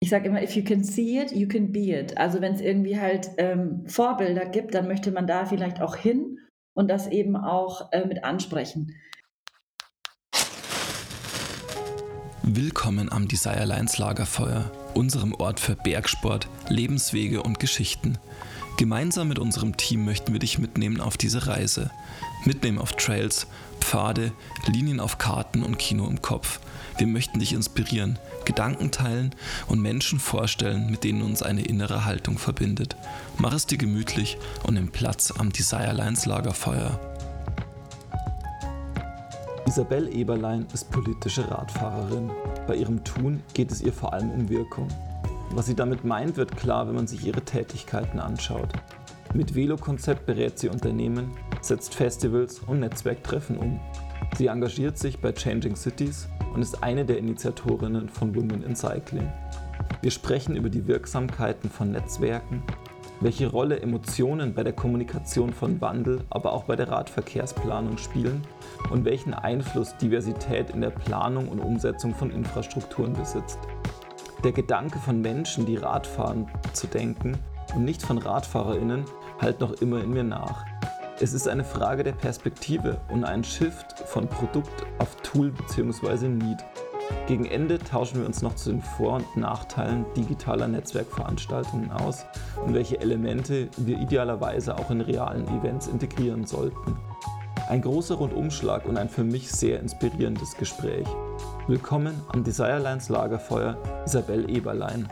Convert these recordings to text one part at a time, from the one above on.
ich sage immer, if you can see it, you can be it. Also wenn es irgendwie halt ähm, Vorbilder gibt, dann möchte man da vielleicht auch hin und das eben auch äh, mit ansprechen. Willkommen am Desire Lines Lagerfeuer, unserem Ort für Bergsport, Lebenswege und Geschichten. Gemeinsam mit unserem Team möchten wir dich mitnehmen auf diese Reise. Mitnehmen auf Trails, Pfade, Linien auf Karten und Kino im Kopf. Wir möchten dich inspirieren, Gedanken teilen und Menschen vorstellen, mit denen uns eine innere Haltung verbindet. Mach es dir gemütlich und nimm Platz am Desire Lines Lagerfeuer. Isabel Eberlein ist politische Radfahrerin. Bei ihrem Tun geht es ihr vor allem um Wirkung. Was sie damit meint, wird klar, wenn man sich ihre Tätigkeiten anschaut. Mit Velo-Konzept berät sie Unternehmen, setzt Festivals und Netzwerktreffen um. Sie engagiert sich bei Changing Cities und ist eine der Initiatorinnen von Women in Cycling. Wir sprechen über die Wirksamkeiten von Netzwerken, welche Rolle Emotionen bei der Kommunikation von Wandel, aber auch bei der Radverkehrsplanung spielen und welchen Einfluss Diversität in der Planung und Umsetzung von Infrastrukturen besitzt. Der Gedanke von Menschen, die Radfahren, zu denken und nicht von RadfahrerInnen, halt noch immer in mir nach. Es ist eine Frage der Perspektive und ein Shift von Produkt auf Tool bzw. Need. Gegen Ende tauschen wir uns noch zu den Vor- und Nachteilen digitaler Netzwerkveranstaltungen aus und welche Elemente wir idealerweise auch in realen Events integrieren sollten. Ein großer Rundumschlag und ein für mich sehr inspirierendes Gespräch. Willkommen am Desirelines Lagerfeuer Isabel Eberlein.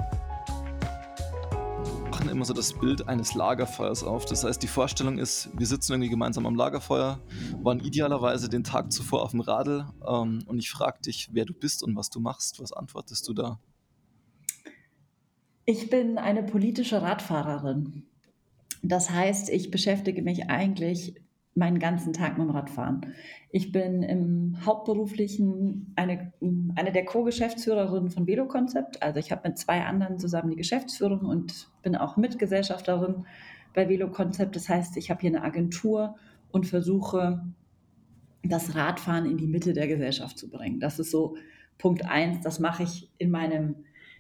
Machen immer so das Bild eines Lagerfeuers auf. Das heißt, die Vorstellung ist, wir sitzen irgendwie gemeinsam am Lagerfeuer, waren idealerweise den Tag zuvor auf dem Radl ähm, und ich frage dich, wer du bist und was du machst. Was antwortest du da? Ich bin eine politische Radfahrerin. Das heißt, ich beschäftige mich eigentlich meinen ganzen Tag mit dem Radfahren. Ich bin im Hauptberuflichen eine, eine der Co-Geschäftsführerinnen von Velokonzept. Also ich habe mit zwei anderen zusammen die Geschäftsführung und bin auch Mitgesellschafterin bei Velokonzept. Das heißt, ich habe hier eine Agentur und versuche, das Radfahren in die Mitte der Gesellschaft zu bringen. Das ist so Punkt eins. Das mache ich in meinem,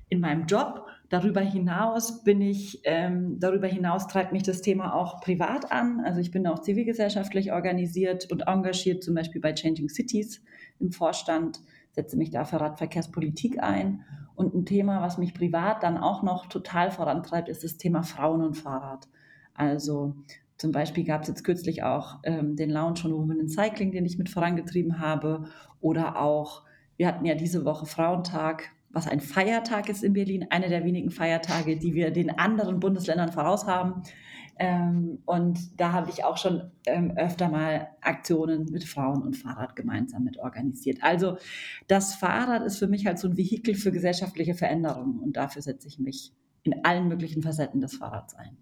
in meinem Job. Darüber hinaus bin ich, ähm, darüber hinaus treibt mich das Thema auch privat an. Also ich bin auch zivilgesellschaftlich organisiert und engagiert, zum Beispiel bei Changing Cities im Vorstand, setze mich da für Radverkehrspolitik ein. Und ein Thema, was mich privat dann auch noch total vorantreibt, ist das Thema Frauen und Fahrrad. Also zum Beispiel gab es jetzt kürzlich auch ähm, den Lounge von Women in Cycling, den ich mit vorangetrieben habe. Oder auch, wir hatten ja diese Woche Frauentag was ein Feiertag ist in Berlin, einer der wenigen Feiertage, die wir den anderen Bundesländern voraus haben. Ähm, und da habe ich auch schon ähm, öfter mal Aktionen mit Frauen und Fahrrad gemeinsam mit organisiert. Also das Fahrrad ist für mich halt so ein Vehikel für gesellschaftliche Veränderungen und dafür setze ich mich in allen möglichen Facetten des Fahrrads ein.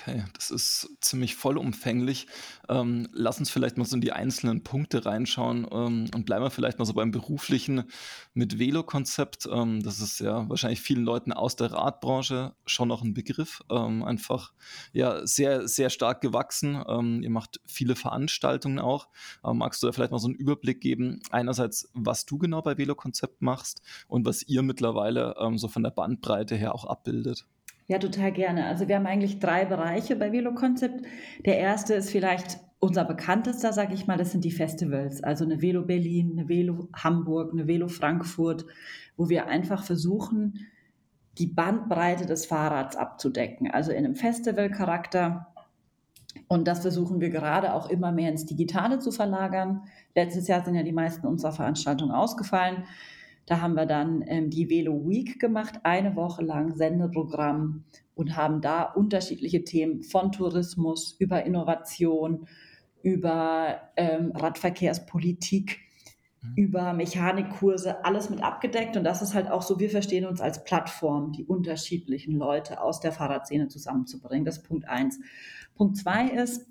Okay, das ist ziemlich vollumfänglich. Ähm, lass uns vielleicht mal so in die einzelnen Punkte reinschauen ähm, und bleiben wir vielleicht mal so beim beruflichen mit Velo-Konzept. Ähm, das ist ja wahrscheinlich vielen Leuten aus der Radbranche schon noch ein Begriff. Ähm, einfach ja sehr, sehr stark gewachsen. Ähm, ihr macht viele Veranstaltungen auch. Ähm, magst du da vielleicht mal so einen Überblick geben? Einerseits, was du genau bei Velo-Konzept machst und was ihr mittlerweile so von der Bandbreite her auch abbildet. Ja, total gerne. Also wir haben eigentlich drei Bereiche bei Velo Concept. Der erste ist vielleicht unser bekanntester, sage ich mal, das sind die Festivals. Also eine Velo Berlin, eine Velo Hamburg, eine Velo Frankfurt, wo wir einfach versuchen, die Bandbreite des Fahrrads abzudecken. Also in einem Festivalcharakter. Und das versuchen wir gerade auch immer mehr ins Digitale zu verlagern. Letztes Jahr sind ja die meisten unserer Veranstaltungen ausgefallen. Da haben wir dann ähm, die Velo Week gemacht, eine Woche lang Sendeprogramm und haben da unterschiedliche Themen von Tourismus über Innovation, über ähm, Radverkehrspolitik, mhm. über Mechanikkurse, alles mit abgedeckt. Und das ist halt auch so, wir verstehen uns als Plattform, die unterschiedlichen Leute aus der Fahrradszene zusammenzubringen. Das ist Punkt eins. Punkt zwei ist,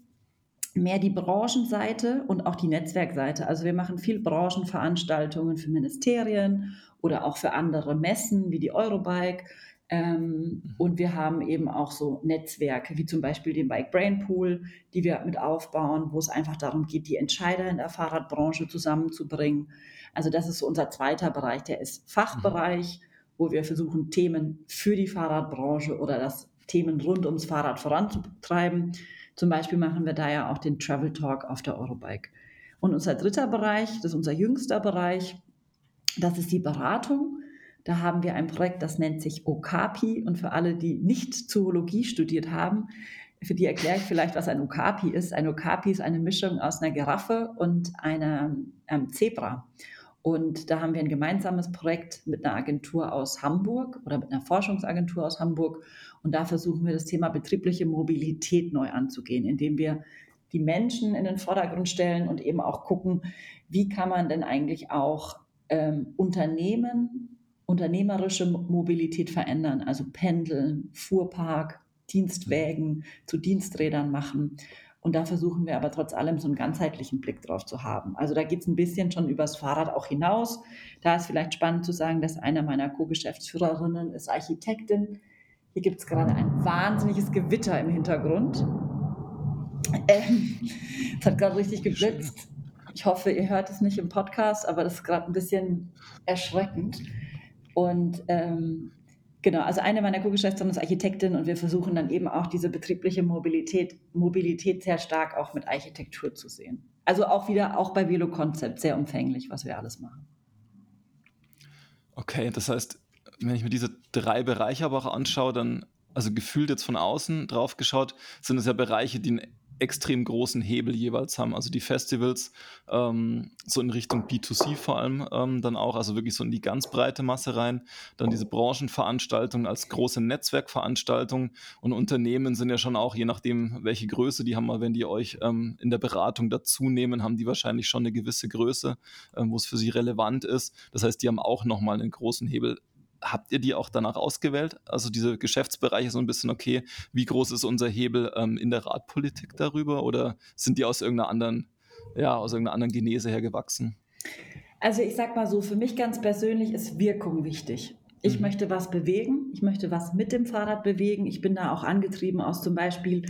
mehr die Branchenseite und auch die Netzwerkseite. Also wir machen viel Branchenveranstaltungen für Ministerien oder auch für andere Messen wie die Eurobike. Ähm, und wir haben eben auch so Netzwerke, wie zum Beispiel den Bike Brain Pool, die wir mit aufbauen, wo es einfach darum geht, die Entscheider in der Fahrradbranche zusammenzubringen. Also das ist so unser zweiter Bereich, der ist Fachbereich, wo wir versuchen, Themen für die Fahrradbranche oder das Themen rund ums Fahrrad voranzutreiben. Zum Beispiel machen wir da ja auch den Travel Talk auf der Eurobike. Und unser dritter Bereich, das ist unser jüngster Bereich, das ist die Beratung. Da haben wir ein Projekt, das nennt sich Okapi. Und für alle, die nicht Zoologie studiert haben, für die erkläre ich vielleicht, was ein Okapi ist. Ein Okapi ist eine Mischung aus einer Giraffe und einem ähm, Zebra. Und da haben wir ein gemeinsames Projekt mit einer Agentur aus Hamburg oder mit einer Forschungsagentur aus Hamburg. Und da versuchen wir das Thema betriebliche Mobilität neu anzugehen, indem wir die Menschen in den Vordergrund stellen und eben auch gucken, wie kann man denn eigentlich auch ähm, Unternehmen unternehmerische Mobilität verändern, also Pendeln, Fuhrpark, Dienstwägen zu Diensträdern machen. Und da versuchen wir aber trotz allem so einen ganzheitlichen Blick drauf zu haben. Also da geht es ein bisschen schon übers Fahrrad auch hinaus. Da ist vielleicht spannend zu sagen, dass eine meiner Co-Geschäftsführerinnen ist Architektin. Hier gibt es gerade ein wahnsinniges Gewitter im Hintergrund. Ähm, es hat gerade richtig geblitzt. Ich hoffe, ihr hört es nicht im Podcast, aber das ist gerade ein bisschen erschreckend. Und ähm, genau, also eine meiner Co-Geschäftsführerin ist Architektin und wir versuchen dann eben auch diese betriebliche Mobilität, Mobilität sehr stark auch mit Architektur zu sehen. Also auch wieder, auch bei Velo Concept, sehr umfänglich, was wir alles machen. Okay, das heißt, wenn ich mir diese drei Bereiche aber auch anschaue, dann, also gefühlt jetzt von außen drauf geschaut, sind es ja Bereiche, die einen extrem großen Hebel jeweils haben. Also die Festivals ähm, so in Richtung B2C vor allem ähm, dann auch, also wirklich so in die ganz breite Masse rein. Dann diese Branchenveranstaltungen als große Netzwerkveranstaltungen und Unternehmen sind ja schon auch, je nachdem, welche Größe die haben, wenn die euch ähm, in der Beratung dazu nehmen, haben die wahrscheinlich schon eine gewisse Größe, ähm, wo es für sie relevant ist. Das heißt, die haben auch nochmal einen großen Hebel habt ihr die auch danach ausgewählt? Also diese Geschäftsbereiche so ein bisschen, okay, wie groß ist unser Hebel ähm, in der Radpolitik darüber oder sind die aus irgendeiner anderen, ja, aus irgendeiner anderen Genese hergewachsen? Also ich sag mal so, für mich ganz persönlich ist Wirkung wichtig. Ich mhm. möchte was bewegen, ich möchte was mit dem Fahrrad bewegen. Ich bin da auch angetrieben aus zum Beispiel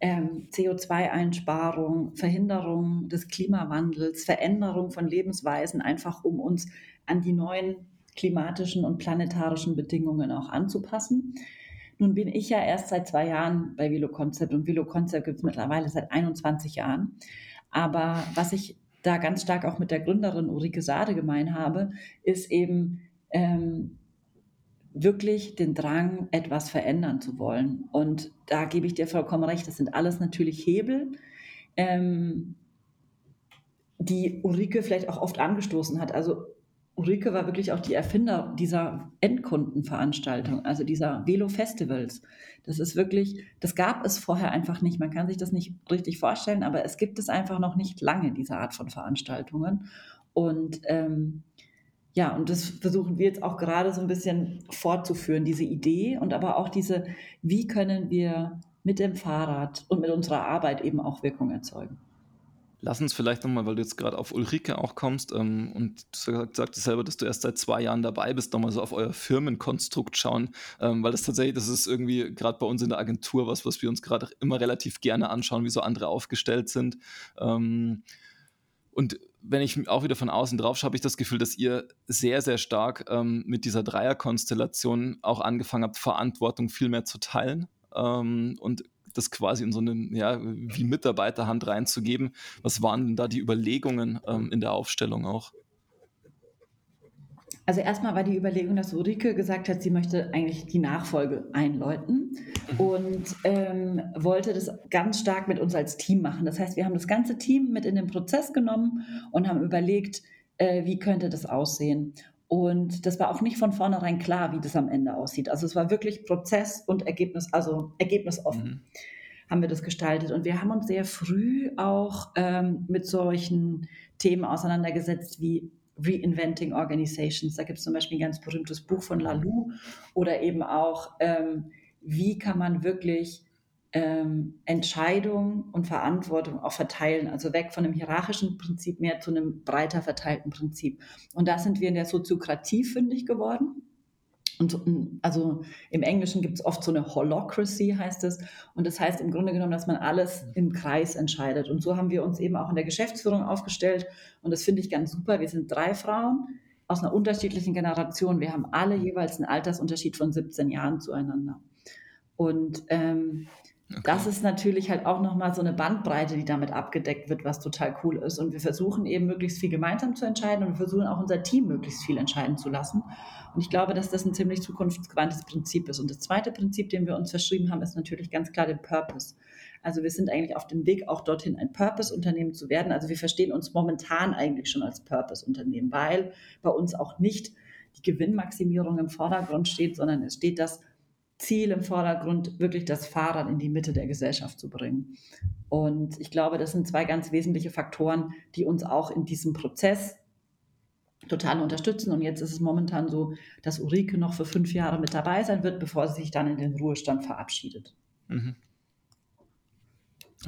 ähm, CO2-Einsparung, Verhinderung des Klimawandels, Veränderung von Lebensweisen, einfach um uns an die neuen klimatischen und planetarischen Bedingungen auch anzupassen. Nun bin ich ja erst seit zwei Jahren bei Velo Concept und Velo Concept gibt es mittlerweile seit 21 Jahren. Aber was ich da ganz stark auch mit der Gründerin Ulrike Sade gemein habe, ist eben ähm, wirklich den Drang, etwas verändern zu wollen. Und da gebe ich dir vollkommen recht, das sind alles natürlich Hebel, ähm, die Ulrike vielleicht auch oft angestoßen hat. Also Ulrike war wirklich auch die Erfinder dieser Endkundenveranstaltung, also dieser Velo-Festivals. Das ist wirklich, das gab es vorher einfach nicht. Man kann sich das nicht richtig vorstellen, aber es gibt es einfach noch nicht lange, diese Art von Veranstaltungen. Und ähm, ja, und das versuchen wir jetzt auch gerade so ein bisschen fortzuführen, diese Idee und aber auch diese, wie können wir mit dem Fahrrad und mit unserer Arbeit eben auch Wirkung erzeugen. Lass uns vielleicht nochmal, weil du jetzt gerade auf Ulrike auch kommst ähm, und du sagtest selber, dass du erst seit zwei Jahren dabei bist, nochmal so auf euer Firmenkonstrukt schauen, ähm, weil das tatsächlich, das ist irgendwie gerade bei uns in der Agentur was, was wir uns gerade immer relativ gerne anschauen, wie so andere aufgestellt sind. Ähm, und wenn ich auch wieder von außen drauf schaue, habe ich das Gefühl, dass ihr sehr, sehr stark ähm, mit dieser Dreierkonstellation auch angefangen habt, Verantwortung viel mehr zu teilen ähm, und das quasi in so eine, ja, wie Mitarbeiterhand reinzugeben. Was waren denn da die Überlegungen ähm, in der Aufstellung auch? Also erstmal war die Überlegung, dass Ulrike gesagt hat, sie möchte eigentlich die Nachfolge einläuten mhm. und ähm, wollte das ganz stark mit uns als Team machen. Das heißt, wir haben das ganze Team mit in den Prozess genommen und haben überlegt, äh, wie könnte das aussehen. Und das war auch nicht von vornherein klar, wie das am Ende aussieht. Also es war wirklich Prozess und Ergebnis, also ergebnisoffen mhm. haben wir das gestaltet. Und wir haben uns sehr früh auch ähm, mit solchen Themen auseinandergesetzt wie Reinventing Organizations. Da gibt es zum Beispiel ein ganz berühmtes Buch von Lalou oder eben auch, ähm, wie kann man wirklich ähm, Entscheidung und Verantwortung auch verteilen, also weg von einem hierarchischen Prinzip mehr zu einem breiter verteilten Prinzip. Und da sind wir in der Soziokratie fündig geworden. Und also im Englischen gibt es oft so eine Holocracy, heißt es. Und das heißt im Grunde genommen, dass man alles im Kreis entscheidet. Und so haben wir uns eben auch in der Geschäftsführung aufgestellt. Und das finde ich ganz super. Wir sind drei Frauen aus einer unterschiedlichen Generation. Wir haben alle jeweils einen Altersunterschied von 17 Jahren zueinander. Und ähm, Okay. Das ist natürlich halt auch nochmal so eine Bandbreite, die damit abgedeckt wird, was total cool ist. Und wir versuchen eben möglichst viel gemeinsam zu entscheiden und wir versuchen auch unser Team möglichst viel entscheiden zu lassen. Und ich glaube, dass das ein ziemlich zukunftsgewandtes Prinzip ist. Und das zweite Prinzip, den wir uns verschrieben haben, ist natürlich ganz klar der Purpose. Also wir sind eigentlich auf dem Weg, auch dorthin ein Purpose-Unternehmen zu werden. Also wir verstehen uns momentan eigentlich schon als Purpose-Unternehmen, weil bei uns auch nicht die Gewinnmaximierung im Vordergrund steht, sondern es steht das Ziel im Vordergrund, wirklich das Fahrrad in die Mitte der Gesellschaft zu bringen. Und ich glaube, das sind zwei ganz wesentliche Faktoren, die uns auch in diesem Prozess total unterstützen. Und jetzt ist es momentan so, dass Ulrike noch für fünf Jahre mit dabei sein wird, bevor sie sich dann in den Ruhestand verabschiedet. Mhm.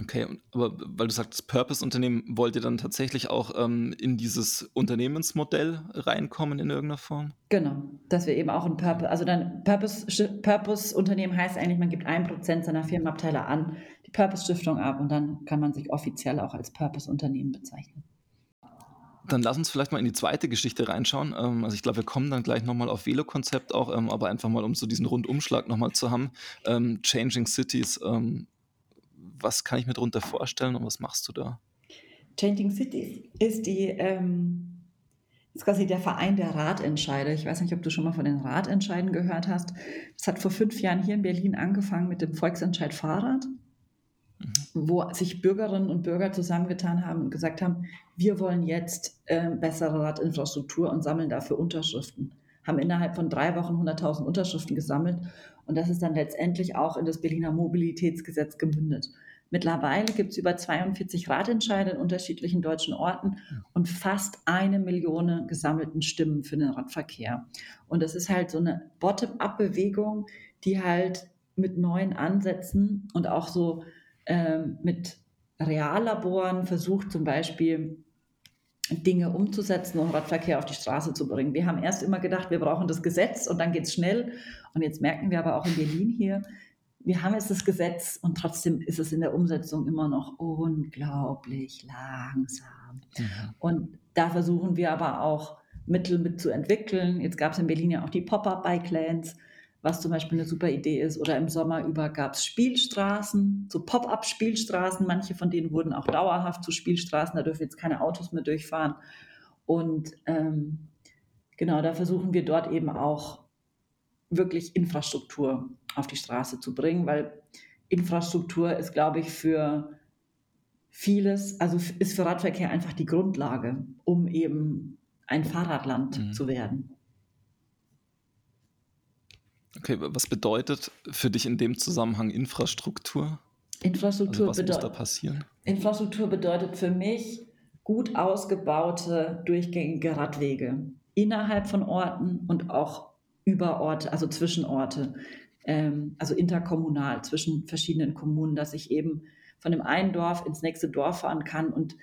Okay, aber weil du sagst, Purpose-Unternehmen, wollt ihr dann tatsächlich auch ähm, in dieses Unternehmensmodell reinkommen in irgendeiner Form? Genau, dass wir eben auch ein Purpose, also dann Purpose-Unternehmen heißt eigentlich, man gibt ein Prozent seiner Firmenabteile an die Purpose-Stiftung ab und dann kann man sich offiziell auch als Purpose-Unternehmen bezeichnen. Dann lass uns vielleicht mal in die zweite Geschichte reinschauen. Ähm, also ich glaube, wir kommen dann gleich nochmal auf Velo-Konzept auch, ähm, aber einfach mal, um so diesen Rundumschlag nochmal zu haben. Ähm, Changing Cities, was kann ich mir darunter vorstellen und was machst du da? Changing Cities ist die ähm, ist quasi der Verein der Ratentscheider. Ich weiß nicht, ob du schon mal von den Ratentscheiden gehört hast. Es hat vor fünf Jahren hier in Berlin angefangen mit dem Volksentscheid Fahrrad, mhm. wo sich Bürgerinnen und Bürger zusammengetan haben und gesagt haben, wir wollen jetzt äh, bessere Radinfrastruktur und sammeln dafür Unterschriften. Haben innerhalb von drei Wochen 100.000 Unterschriften gesammelt und das ist dann letztendlich auch in das Berliner Mobilitätsgesetz gemündet. Mittlerweile gibt es über 42 Ratentscheide in unterschiedlichen deutschen Orten und fast eine Million gesammelten Stimmen für den Radverkehr. Und das ist halt so eine Bottom-up-Bewegung, die halt mit neuen Ansätzen und auch so äh, mit Reallaboren versucht, zum Beispiel Dinge umzusetzen und Radverkehr auf die Straße zu bringen. Wir haben erst immer gedacht, wir brauchen das Gesetz und dann geht es schnell. Und jetzt merken wir aber auch in Berlin hier, wir haben jetzt das Gesetz und trotzdem ist es in der Umsetzung immer noch unglaublich langsam. Mhm. Und da versuchen wir aber auch Mittel mit zu entwickeln. Jetzt gab es in Berlin ja auch die Pop-up-Bike-Lanes, was zum Beispiel eine super Idee ist. Oder im Sommer über gab es Spielstraßen, so Pop-up-Spielstraßen. Manche von denen wurden auch dauerhaft zu Spielstraßen. Da dürfen jetzt keine Autos mehr durchfahren. Und ähm, genau, da versuchen wir dort eben auch wirklich Infrastruktur auf die Straße zu bringen, weil Infrastruktur ist, glaube ich, für vieles, also ist für Radverkehr einfach die Grundlage, um eben ein Fahrradland mhm. zu werden. Okay, was bedeutet für dich in dem Zusammenhang Infrastruktur? Infrastruktur, also was muss da passieren? Infrastruktur bedeutet für mich gut ausgebaute, durchgängige Radwege innerhalb von Orten und auch über Orte, also zwischen Orte ähm, also interkommunal zwischen verschiedenen Kommunen, dass ich eben von dem einen Dorf ins nächste Dorf fahren kann und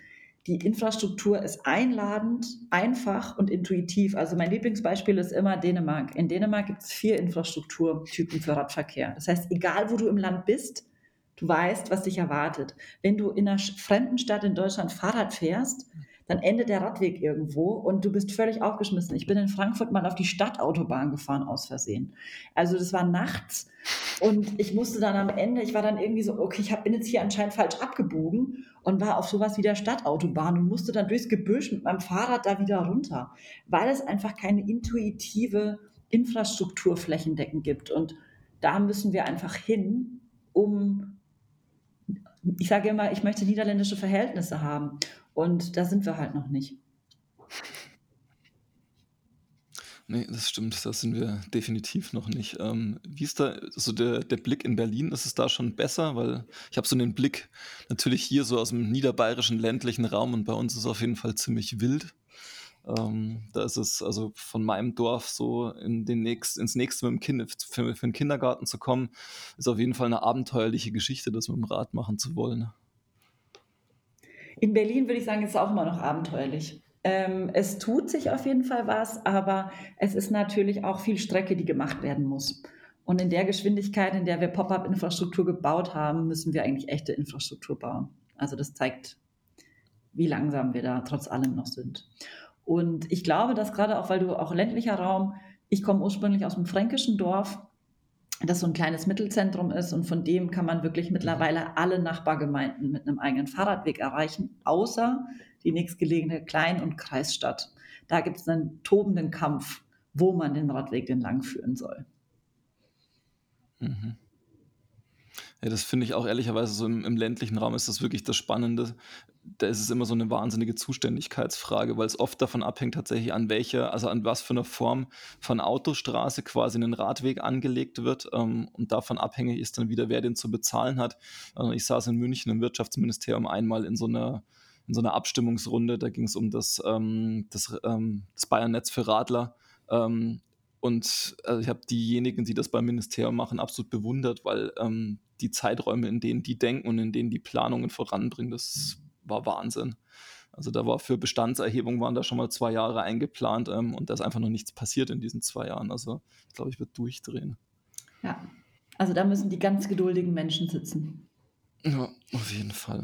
die Infrastruktur ist einladend, einfach und intuitiv. Also mein Lieblingsbeispiel ist immer Dänemark. In Dänemark gibt es vier Infrastrukturtypen für Radverkehr. Das heißt, egal wo du im Land bist, du weißt, was dich erwartet. Wenn du in einer fremden Stadt in Deutschland Fahrrad fährst, dann endet der Radweg irgendwo und du bist völlig aufgeschmissen. Ich bin in Frankfurt mal auf die Stadtautobahn gefahren aus Versehen. Also das war nachts und ich musste dann am Ende, ich war dann irgendwie so, okay, ich bin jetzt hier anscheinend falsch abgebogen und war auf sowas wie der Stadtautobahn und musste dann durchs Gebüsch mit meinem Fahrrad da wieder runter, weil es einfach keine intuitive Infrastruktur flächendeckend gibt. Und da müssen wir einfach hin, um ich sage immer, ich möchte niederländische Verhältnisse haben. Und da sind wir halt noch nicht. Nee, das stimmt, da sind wir definitiv noch nicht. Ähm, wie ist da so der, der Blick in Berlin? Ist es da schon besser? Weil ich habe so den Blick natürlich hier so aus dem niederbayerischen ländlichen Raum und bei uns ist es auf jeden Fall ziemlich wild. Ähm, da ist es also von meinem Dorf so in den nächst, ins nächste mit dem Kind, für, für den Kindergarten zu kommen, ist auf jeden Fall eine abenteuerliche Geschichte, das mit dem Rad machen zu wollen. In Berlin würde ich sagen, ist es auch immer noch abenteuerlich. Ähm, es tut sich auf jeden Fall was, aber es ist natürlich auch viel Strecke, die gemacht werden muss. Und in der Geschwindigkeit, in der wir Pop-up-Infrastruktur gebaut haben, müssen wir eigentlich echte Infrastruktur bauen. Also das zeigt, wie langsam wir da trotz allem noch sind. Und ich glaube, dass gerade auch, weil du auch ländlicher Raum, ich komme ursprünglich aus einem fränkischen Dorf, das so ein kleines Mittelzentrum ist und von dem kann man wirklich mittlerweile alle Nachbargemeinden mit einem eigenen Fahrradweg erreichen, außer die nächstgelegene Klein- und Kreisstadt. Da gibt es einen tobenden Kampf, wo man den Radweg denn lang führen soll. Mhm. Ja, das finde ich auch ehrlicherweise so im, im, ländlichen Raum ist das wirklich das Spannende. Da ist es immer so eine wahnsinnige Zuständigkeitsfrage, weil es oft davon abhängt, tatsächlich an welcher, also an was für einer Form von Autostraße quasi ein Radweg angelegt wird. Ähm, und davon abhängig ist dann wieder, wer den zu bezahlen hat. Also ich saß in München im Wirtschaftsministerium einmal in so einer in so einer Abstimmungsrunde, da ging es um das, ähm, das, ähm, das Bayern-Netz für Radler. Ähm, und also ich habe diejenigen, die das beim Ministerium machen, absolut bewundert, weil ähm, die Zeiträume, in denen die denken und in denen die Planungen voranbringen, das war Wahnsinn. Also da war für Bestandserhebung waren da schon mal zwei Jahre eingeplant ähm, und da ist einfach noch nichts passiert in diesen zwei Jahren. Also ich glaube, ich würde durchdrehen. Ja, also da müssen die ganz geduldigen Menschen sitzen. Ja, auf jeden Fall.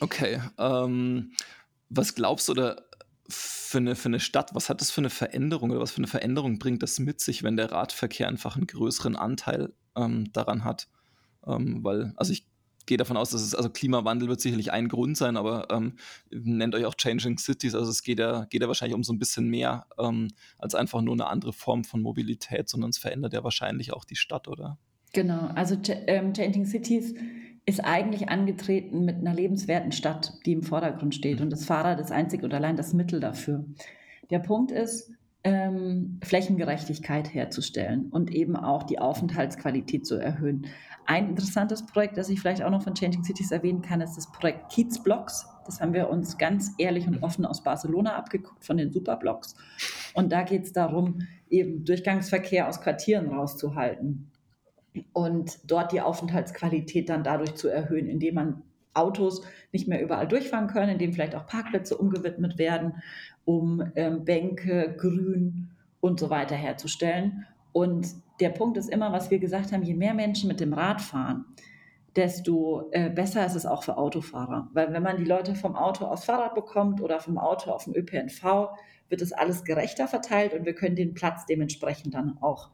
Okay, ähm, was glaubst du oder für eine, für eine Stadt, was hat das für eine Veränderung oder was für eine Veränderung bringt das mit sich, wenn der Radverkehr einfach einen größeren Anteil ähm, daran hat? Ähm, weil, also ich gehe davon aus, dass es, also Klimawandel wird sicherlich ein Grund sein, aber ähm, nennt euch auch Changing Cities, also es geht ja, geht ja wahrscheinlich um so ein bisschen mehr ähm, als einfach nur eine andere Form von Mobilität, sondern es verändert ja wahrscheinlich auch die Stadt, oder? Genau, also ähm, Changing Cities ist eigentlich angetreten mit einer lebenswerten Stadt, die im Vordergrund steht. Und das Fahrrad ist einzig und allein das Mittel dafür. Der Punkt ist, ähm, Flächengerechtigkeit herzustellen und eben auch die Aufenthaltsqualität zu erhöhen. Ein interessantes Projekt, das ich vielleicht auch noch von Changing Cities erwähnen kann, ist das Projekt Kiezblocks. Das haben wir uns ganz ehrlich und offen aus Barcelona abgeguckt von den Superblocks. Und da geht es darum, eben Durchgangsverkehr aus Quartieren rauszuhalten und dort die Aufenthaltsqualität dann dadurch zu erhöhen, indem man Autos nicht mehr überall durchfahren können, indem vielleicht auch Parkplätze umgewidmet werden, um ähm, Bänke, Grün und so weiter herzustellen. Und der Punkt ist immer, was wir gesagt haben, je mehr Menschen mit dem Rad fahren, desto äh, besser ist es auch für Autofahrer. Weil wenn man die Leute vom Auto aufs Fahrrad bekommt oder vom Auto auf den ÖPNV, wird es alles gerechter verteilt und wir können den Platz dementsprechend dann auch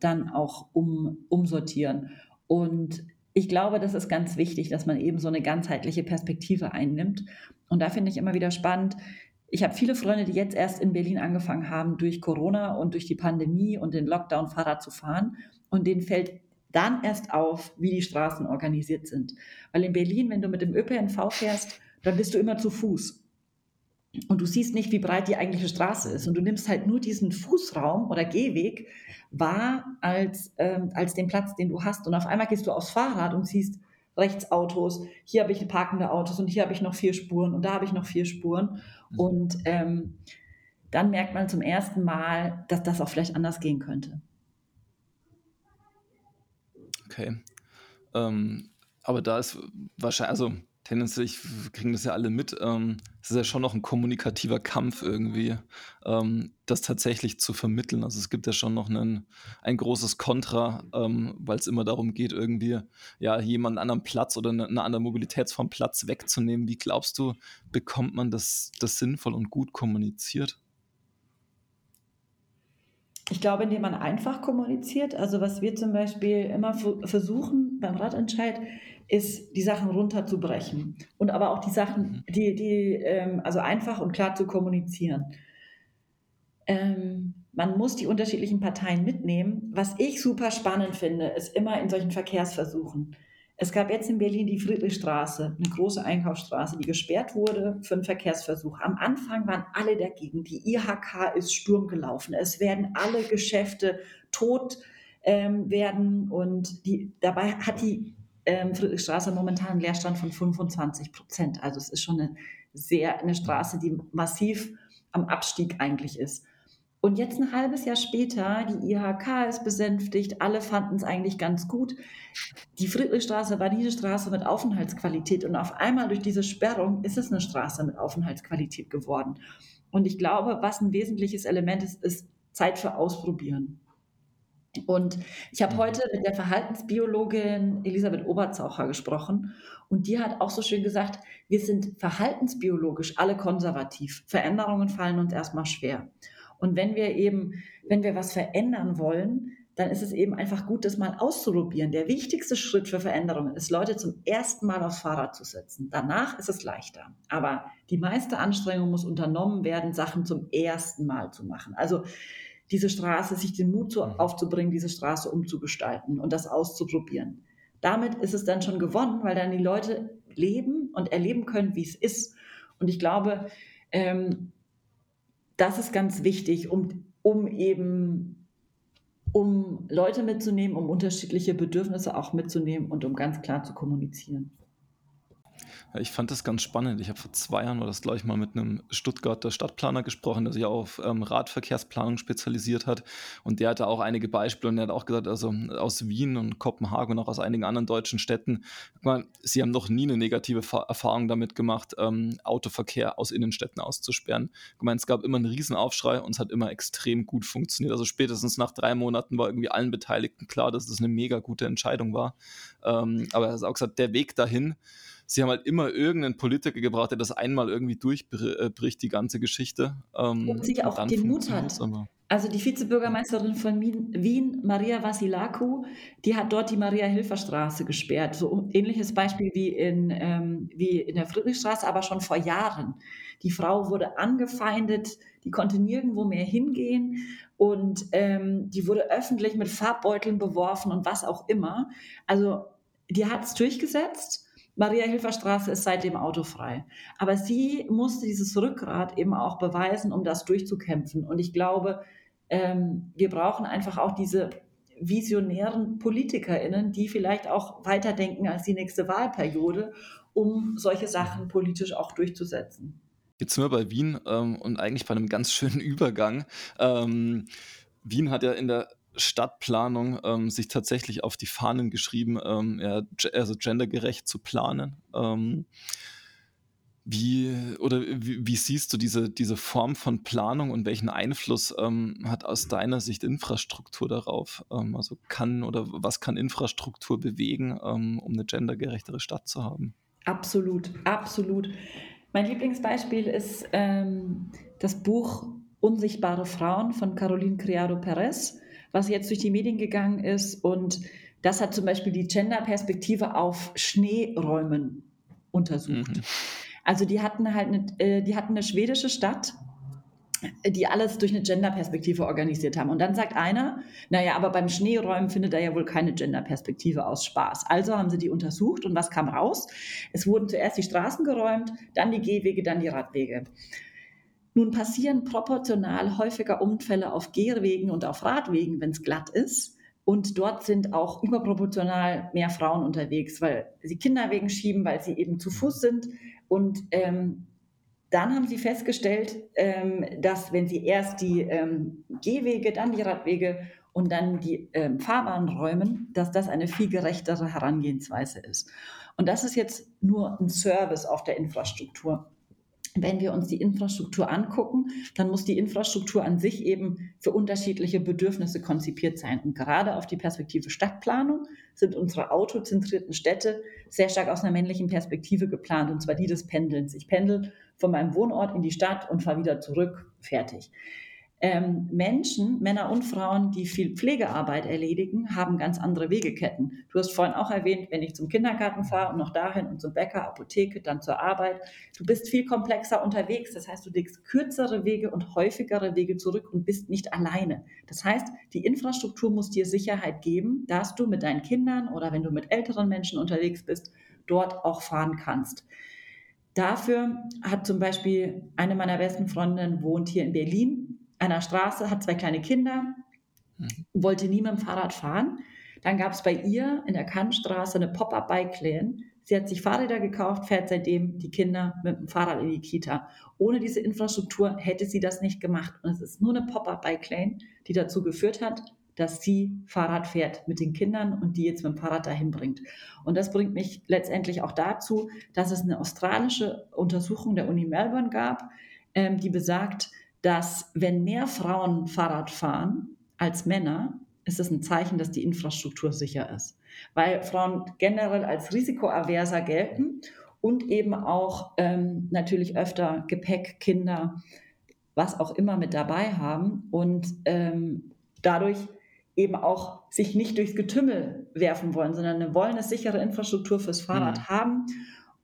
dann auch um, umsortieren. Und ich glaube, das ist ganz wichtig, dass man eben so eine ganzheitliche Perspektive einnimmt. Und da finde ich immer wieder spannend. Ich habe viele Freunde, die jetzt erst in Berlin angefangen haben, durch Corona und durch die Pandemie und den Lockdown Fahrrad zu fahren. Und denen fällt dann erst auf, wie die Straßen organisiert sind. Weil in Berlin, wenn du mit dem ÖPNV fährst, dann bist du immer zu Fuß und du siehst nicht, wie breit die eigentliche Straße ist. Und du nimmst halt nur diesen Fußraum oder Gehweg wahr als, ähm, als den Platz, den du hast. Und auf einmal gehst du aufs Fahrrad und siehst rechts Autos, hier habe ich parkende Autos und hier habe ich noch vier Spuren und da habe ich noch vier Spuren. Mhm. Und ähm, dann merkt man zum ersten Mal, dass das auch vielleicht anders gehen könnte. Okay. Ähm, aber da ist wahrscheinlich, also tendenziell, kriegen das ja alle mit, ähm, es ist ja schon noch ein kommunikativer Kampf irgendwie, ähm, das tatsächlich zu vermitteln. Also es gibt ja schon noch einen, ein großes Kontra, ähm, weil es immer darum geht, irgendwie ja jemanden anderen Platz oder eine, eine andere Mobilitätsform Platz wegzunehmen. Wie glaubst du, bekommt man das, das sinnvoll und gut kommuniziert? Ich glaube, indem man einfach kommuniziert. Also was wir zum Beispiel immer versuchen beim Radentscheid, ist, die Sachen runterzubrechen und aber auch die Sachen, mhm. die, die ähm, also einfach und klar zu kommunizieren. Ähm, man muss die unterschiedlichen Parteien mitnehmen. Was ich super spannend finde, ist immer in solchen Verkehrsversuchen. Es gab jetzt in Berlin die Friedrichstraße, eine große Einkaufsstraße, die gesperrt wurde für einen Verkehrsversuch. Am Anfang waren alle dagegen. Die IHK ist Sturm gelaufen. Es werden alle Geschäfte tot ähm, werden und die, dabei hat die ähm, Friedrichstraße momentan einen Leerstand von 25 Prozent. Also es ist schon eine sehr eine Straße, die massiv am Abstieg eigentlich ist. Und jetzt ein halbes Jahr später, die IHK ist besänftigt, alle fanden es eigentlich ganz gut. Die Friedrichstraße war diese Straße mit Aufenthaltsqualität und auf einmal durch diese Sperrung ist es eine Straße mit Aufenthaltsqualität geworden. Und ich glaube, was ein wesentliches Element ist, ist Zeit für Ausprobieren. Und ich habe mhm. heute mit der Verhaltensbiologin Elisabeth Oberzaucher gesprochen und die hat auch so schön gesagt, wir sind verhaltensbiologisch alle konservativ. Veränderungen fallen uns erstmal schwer. Und wenn wir eben, wenn wir was verändern wollen, dann ist es eben einfach gut, das mal auszuprobieren. Der wichtigste Schritt für Veränderungen ist, Leute zum ersten Mal aufs Fahrrad zu setzen. Danach ist es leichter. Aber die meiste Anstrengung muss unternommen werden, Sachen zum ersten Mal zu machen. Also diese Straße, sich den Mut zu, mhm. aufzubringen, diese Straße umzugestalten und das auszuprobieren. Damit ist es dann schon gewonnen, weil dann die Leute leben und erleben können, wie es ist. Und ich glaube, ähm, das ist ganz wichtig, um, um eben um Leute mitzunehmen, um unterschiedliche Bedürfnisse auch mitzunehmen und um ganz klar zu kommunizieren. Ich fand das ganz spannend. Ich habe vor zwei Jahren war das, glaube mal mit einem Stuttgarter Stadtplaner gesprochen, der sich auf ähm, Radverkehrsplanung spezialisiert hat. Und der hatte auch einige Beispiele und er hat auch gesagt, also aus Wien und Kopenhagen und auch aus einigen anderen deutschen Städten, mal, sie haben noch nie eine negative Erfahrung damit gemacht, ähm, Autoverkehr aus Innenstädten auszusperren. Ich meine, es gab immer einen Riesenaufschrei und es hat immer extrem gut funktioniert. Also spätestens nach drei Monaten war irgendwie allen Beteiligten klar, dass das eine mega gute Entscheidung war. Ähm, aber er hat auch gesagt, der Weg dahin, sie haben halt immer irgendeinen Politiker gebraucht, der das einmal irgendwie durchbricht, die ganze Geschichte. Ähm, und sich auch den Mut hat. Also die Vizebürgermeisterin von Wien, Maria Vasilaku, die hat dort die Maria-Hilfer-Straße gesperrt. So ein ähnliches Beispiel wie in, ähm, wie in der Friedrichstraße, aber schon vor Jahren. Die Frau wurde angefeindet, die konnte nirgendwo mehr hingehen und ähm, die wurde öffentlich mit Farbbeuteln beworfen und was auch immer. Also die hat es durchgesetzt Maria-Hilfer-Straße ist seitdem autofrei. Aber sie musste dieses Rückgrat eben auch beweisen, um das durchzukämpfen. Und ich glaube, ähm, wir brauchen einfach auch diese visionären PolitikerInnen, die vielleicht auch weiterdenken als die nächste Wahlperiode, um solche Sachen politisch auch durchzusetzen. Jetzt sind wir bei Wien ähm, und eigentlich bei einem ganz schönen Übergang. Ähm, Wien hat ja in der Stadtplanung ähm, sich tatsächlich auf die Fahnen geschrieben, ähm, ja, also gendergerecht zu planen. Ähm, wie oder wie, wie, siehst du diese, diese Form von Planung und welchen Einfluss ähm, hat aus deiner Sicht Infrastruktur darauf? Ähm, also kann oder was kann Infrastruktur bewegen, ähm, um eine gendergerechtere Stadt zu haben? Absolut, absolut. Mein Lieblingsbeispiel ist das Buch Unsichtbare Frauen von Caroline Criado Perez was jetzt durch die Medien gegangen ist. Und das hat zum Beispiel die Gender-Perspektive auf Schneeräumen untersucht. Mhm. Also die hatten halt eine, äh, die hatten eine schwedische Stadt, die alles durch eine Gender-Perspektive organisiert haben. Und dann sagt einer, naja, aber beim Schneeräumen findet er ja wohl keine Gender-Perspektive aus Spaß. Also haben sie die untersucht und was kam raus? Es wurden zuerst die Straßen geräumt, dann die Gehwege, dann die Radwege. Nun passieren proportional häufiger Unfälle auf Gehwegen und auf Radwegen, wenn es glatt ist. Und dort sind auch überproportional mehr Frauen unterwegs, weil sie Kinderwegen schieben, weil sie eben zu Fuß sind. Und ähm, dann haben sie festgestellt, ähm, dass wenn sie erst die ähm, Gehwege, dann die Radwege und dann die ähm, Fahrbahnen räumen, dass das eine viel gerechtere Herangehensweise ist. Und das ist jetzt nur ein Service auf der Infrastruktur wenn wir uns die Infrastruktur angucken, dann muss die Infrastruktur an sich eben für unterschiedliche Bedürfnisse konzipiert sein. Und gerade auf die Perspektive Stadtplanung sind unsere autozentrierten Städte sehr stark aus einer männlichen Perspektive geplant, und zwar die des Pendelns. Ich pendel von meinem Wohnort in die Stadt und fahre wieder zurück, fertig. Ähm, Menschen, Männer und Frauen, die viel Pflegearbeit erledigen, haben ganz andere Wegeketten. Du hast vorhin auch erwähnt, wenn ich zum Kindergarten fahre und noch dahin und zum Bäcker, Apotheke, dann zur Arbeit. Du bist viel komplexer unterwegs. Das heißt, du legst kürzere Wege und häufigere Wege zurück und bist nicht alleine. Das heißt, die Infrastruktur muss dir Sicherheit geben, dass du mit deinen Kindern oder wenn du mit älteren Menschen unterwegs bist, dort auch fahren kannst. Dafür hat zum Beispiel eine meiner besten Freundinnen wohnt hier in Berlin einer Straße, hat zwei kleine Kinder, mhm. wollte nie mit dem Fahrrad fahren. Dann gab es bei ihr in der Kantstraße eine Pop-up-Bike-Lane Sie hat sich Fahrräder gekauft, fährt seitdem die Kinder mit dem Fahrrad in die Kita. Ohne diese Infrastruktur hätte sie das nicht gemacht. Und es ist nur eine Pop-up-Bike-Lane, die dazu geführt hat, dass sie Fahrrad fährt mit den Kindern und die jetzt mit dem Fahrrad dahin bringt. Und das bringt mich letztendlich auch dazu, dass es eine australische Untersuchung der Uni Melbourne gab, ähm, die besagt, dass wenn mehr Frauen Fahrrad fahren als Männer, ist es ein Zeichen, dass die Infrastruktur sicher ist weil Frauen generell als risikoaverser gelten und eben auch ähm, natürlich öfter Gepäck, Kinder, was auch immer mit dabei haben und ähm, dadurch eben auch sich nicht durchs Getümmel werfen wollen, sondern wollen eine sichere Infrastruktur fürs Fahrrad mhm. haben.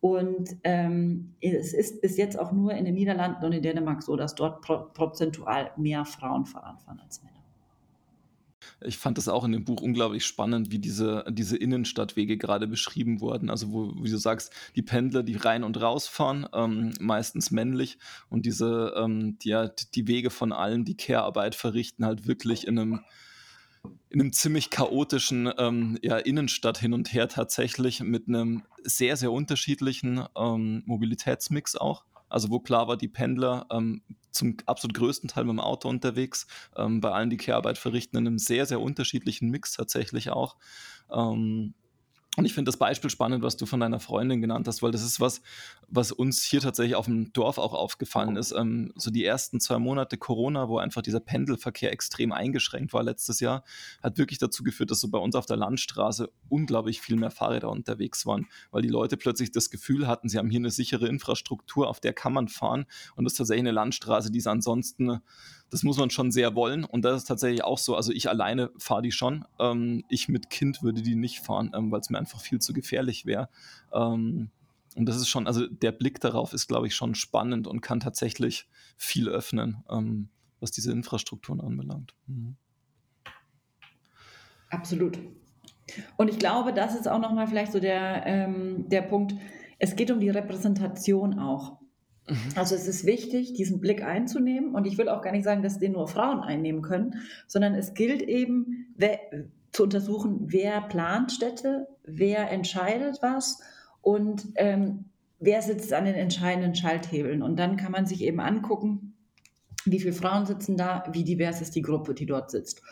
Und ähm, es ist bis jetzt auch nur in den Niederlanden und in Dänemark so, dass dort pro prozentual mehr Frauen fahren als Männer. Ich fand das auch in dem Buch unglaublich spannend, wie diese, diese Innenstadtwege gerade beschrieben wurden. Also, wo, wie du sagst, die Pendler, die rein und rausfahren, ähm, meistens männlich, und diese, ähm, die, die Wege von allen, die Care-Arbeit verrichten, halt wirklich in einem, in einem ziemlich chaotischen ähm, ja, Innenstadt hin und her tatsächlich mit einem sehr, sehr unterschiedlichen ähm, Mobilitätsmix auch. Also wo klar war, die Pendler ähm, zum absolut größten Teil mit dem Auto unterwegs, ähm, bei allen, die Kehrarbeit verrichten, in einem sehr, sehr unterschiedlichen Mix tatsächlich auch. Ähm, und ich finde das Beispiel spannend, was du von deiner Freundin genannt hast, weil das ist was, was uns hier tatsächlich auf dem Dorf auch aufgefallen ist. Ähm, so die ersten zwei Monate Corona, wo einfach dieser Pendelverkehr extrem eingeschränkt war letztes Jahr, hat wirklich dazu geführt, dass so bei uns auf der Landstraße unglaublich viel mehr Fahrräder unterwegs waren, weil die Leute plötzlich das Gefühl hatten, sie haben hier eine sichere Infrastruktur, auf der kann man fahren. Und das ist tatsächlich eine Landstraße, die es ansonsten das muss man schon sehr wollen. Und das ist tatsächlich auch so. Also ich alleine fahre die schon. Ähm, ich mit Kind würde die nicht fahren, ähm, weil es mir einfach viel zu gefährlich wäre. Ähm, und das ist schon, also der Blick darauf ist, glaube ich, schon spannend und kann tatsächlich viel öffnen, ähm, was diese Infrastrukturen anbelangt. Mhm. Absolut. Und ich glaube, das ist auch nochmal vielleicht so der, ähm, der Punkt. Es geht um die Repräsentation auch. Mhm. Also es ist wichtig, diesen Blick einzunehmen. Und ich will auch gar nicht sagen, dass den nur Frauen einnehmen können, sondern es gilt eben wer, zu untersuchen, wer plant Städte, wer entscheidet was und ähm, wer sitzt an den entscheidenden Schalthebeln. Und dann kann man sich eben angucken, wie viele Frauen sitzen da, wie divers ist die Gruppe, die dort sitzt.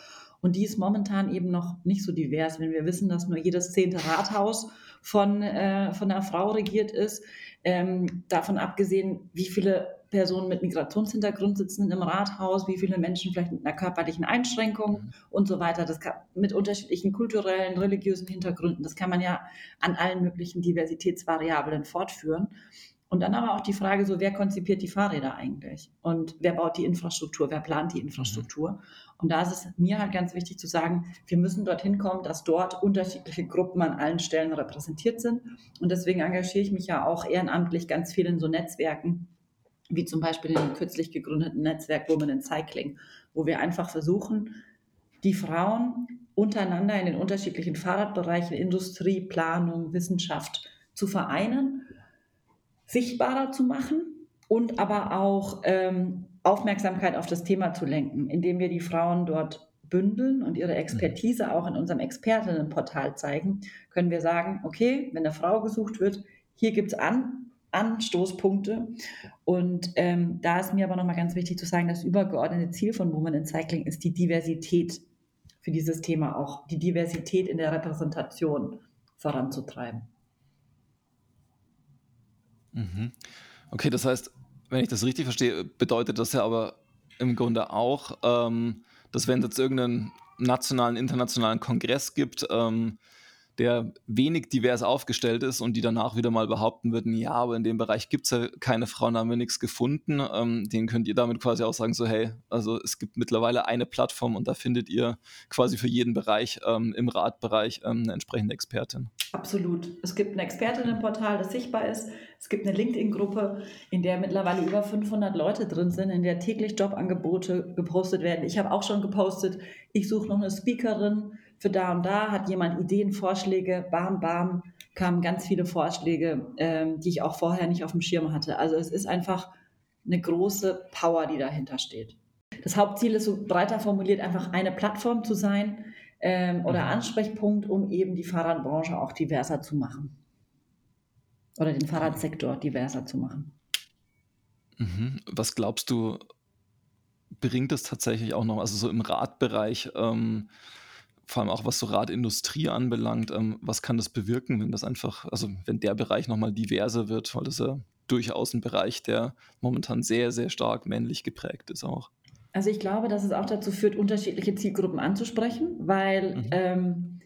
Und die ist momentan eben noch nicht so divers, wenn wir wissen, dass nur jedes zehnte Rathaus von, äh, von einer Frau regiert ist. Ähm, davon abgesehen, wie viele Personen mit Migrationshintergrund sitzen im Rathaus, wie viele Menschen vielleicht mit einer körperlichen Einschränkung mhm. und so weiter. Das kann, mit unterschiedlichen kulturellen, religiösen Hintergründen. Das kann man ja an allen möglichen Diversitätsvariablen fortführen. Und dann aber auch die Frage, so wer konzipiert die Fahrräder eigentlich? Und wer baut die Infrastruktur? Wer plant die Infrastruktur? Mhm. Und da ist es mir halt ganz wichtig zu sagen, wir müssen dorthin kommen, dass dort unterschiedliche Gruppen an allen Stellen repräsentiert sind. Und deswegen engagiere ich mich ja auch ehrenamtlich ganz viel in so Netzwerken, wie zum Beispiel in dem kürzlich gegründeten Netzwerk Women in Cycling, wo wir einfach versuchen, die Frauen untereinander in den unterschiedlichen Fahrradbereichen, Industrie, Planung, Wissenschaft zu vereinen sichtbarer zu machen und aber auch ähm, Aufmerksamkeit auf das Thema zu lenken, indem wir die Frauen dort bündeln und ihre Expertise auch in unserem Expertinnenportal zeigen, können wir sagen, okay, wenn eine Frau gesucht wird, hier gibt es an, Anstoßpunkte. Und ähm, da ist mir aber nochmal ganz wichtig zu sagen, das übergeordnete Ziel von Women in Cycling ist die Diversität für dieses Thema auch, die Diversität in der Repräsentation voranzutreiben. Mhm. Okay, das heißt, wenn ich das richtig verstehe, bedeutet das ja aber im Grunde auch, ähm, dass wenn es jetzt irgendeinen nationalen, internationalen Kongress gibt, ähm, der wenig divers aufgestellt ist und die danach wieder mal behaupten würden, ja, aber in dem Bereich gibt es ja keine Frauen, haben wir nichts gefunden, ähm, den könnt ihr damit quasi auch sagen, so hey, also es gibt mittlerweile eine Plattform und da findet ihr quasi für jeden Bereich ähm, im Radbereich ähm, eine entsprechende Expertin. Absolut. Es gibt ein Expertinnenportal, das sichtbar ist. Es gibt eine LinkedIn-Gruppe, in der mittlerweile über 500 Leute drin sind, in der täglich Jobangebote gepostet werden. Ich habe auch schon gepostet, ich suche noch eine Speakerin für da und da, hat jemand Ideen, Vorschläge, bam, bam, kamen ganz viele Vorschläge, ähm, die ich auch vorher nicht auf dem Schirm hatte. Also es ist einfach eine große Power, die dahinter steht. Das Hauptziel ist so breiter formuliert, einfach eine Plattform zu sein ähm, oder mhm. Ansprechpunkt, um eben die Fahrradbranche auch diverser zu machen. oder den Fahrradsektor diverser zu machen. Mhm. Was glaubst du, bringt es tatsächlich auch noch, also so im Radbereich, ähm, vor allem auch was so Radindustrie anbelangt, ähm, was kann das bewirken, wenn das einfach, also wenn der Bereich nochmal diverser wird, weil das ja durchaus ein Bereich, der momentan sehr, sehr stark männlich geprägt ist auch. Also ich glaube, dass es auch dazu führt, unterschiedliche Zielgruppen anzusprechen, weil mhm. ähm,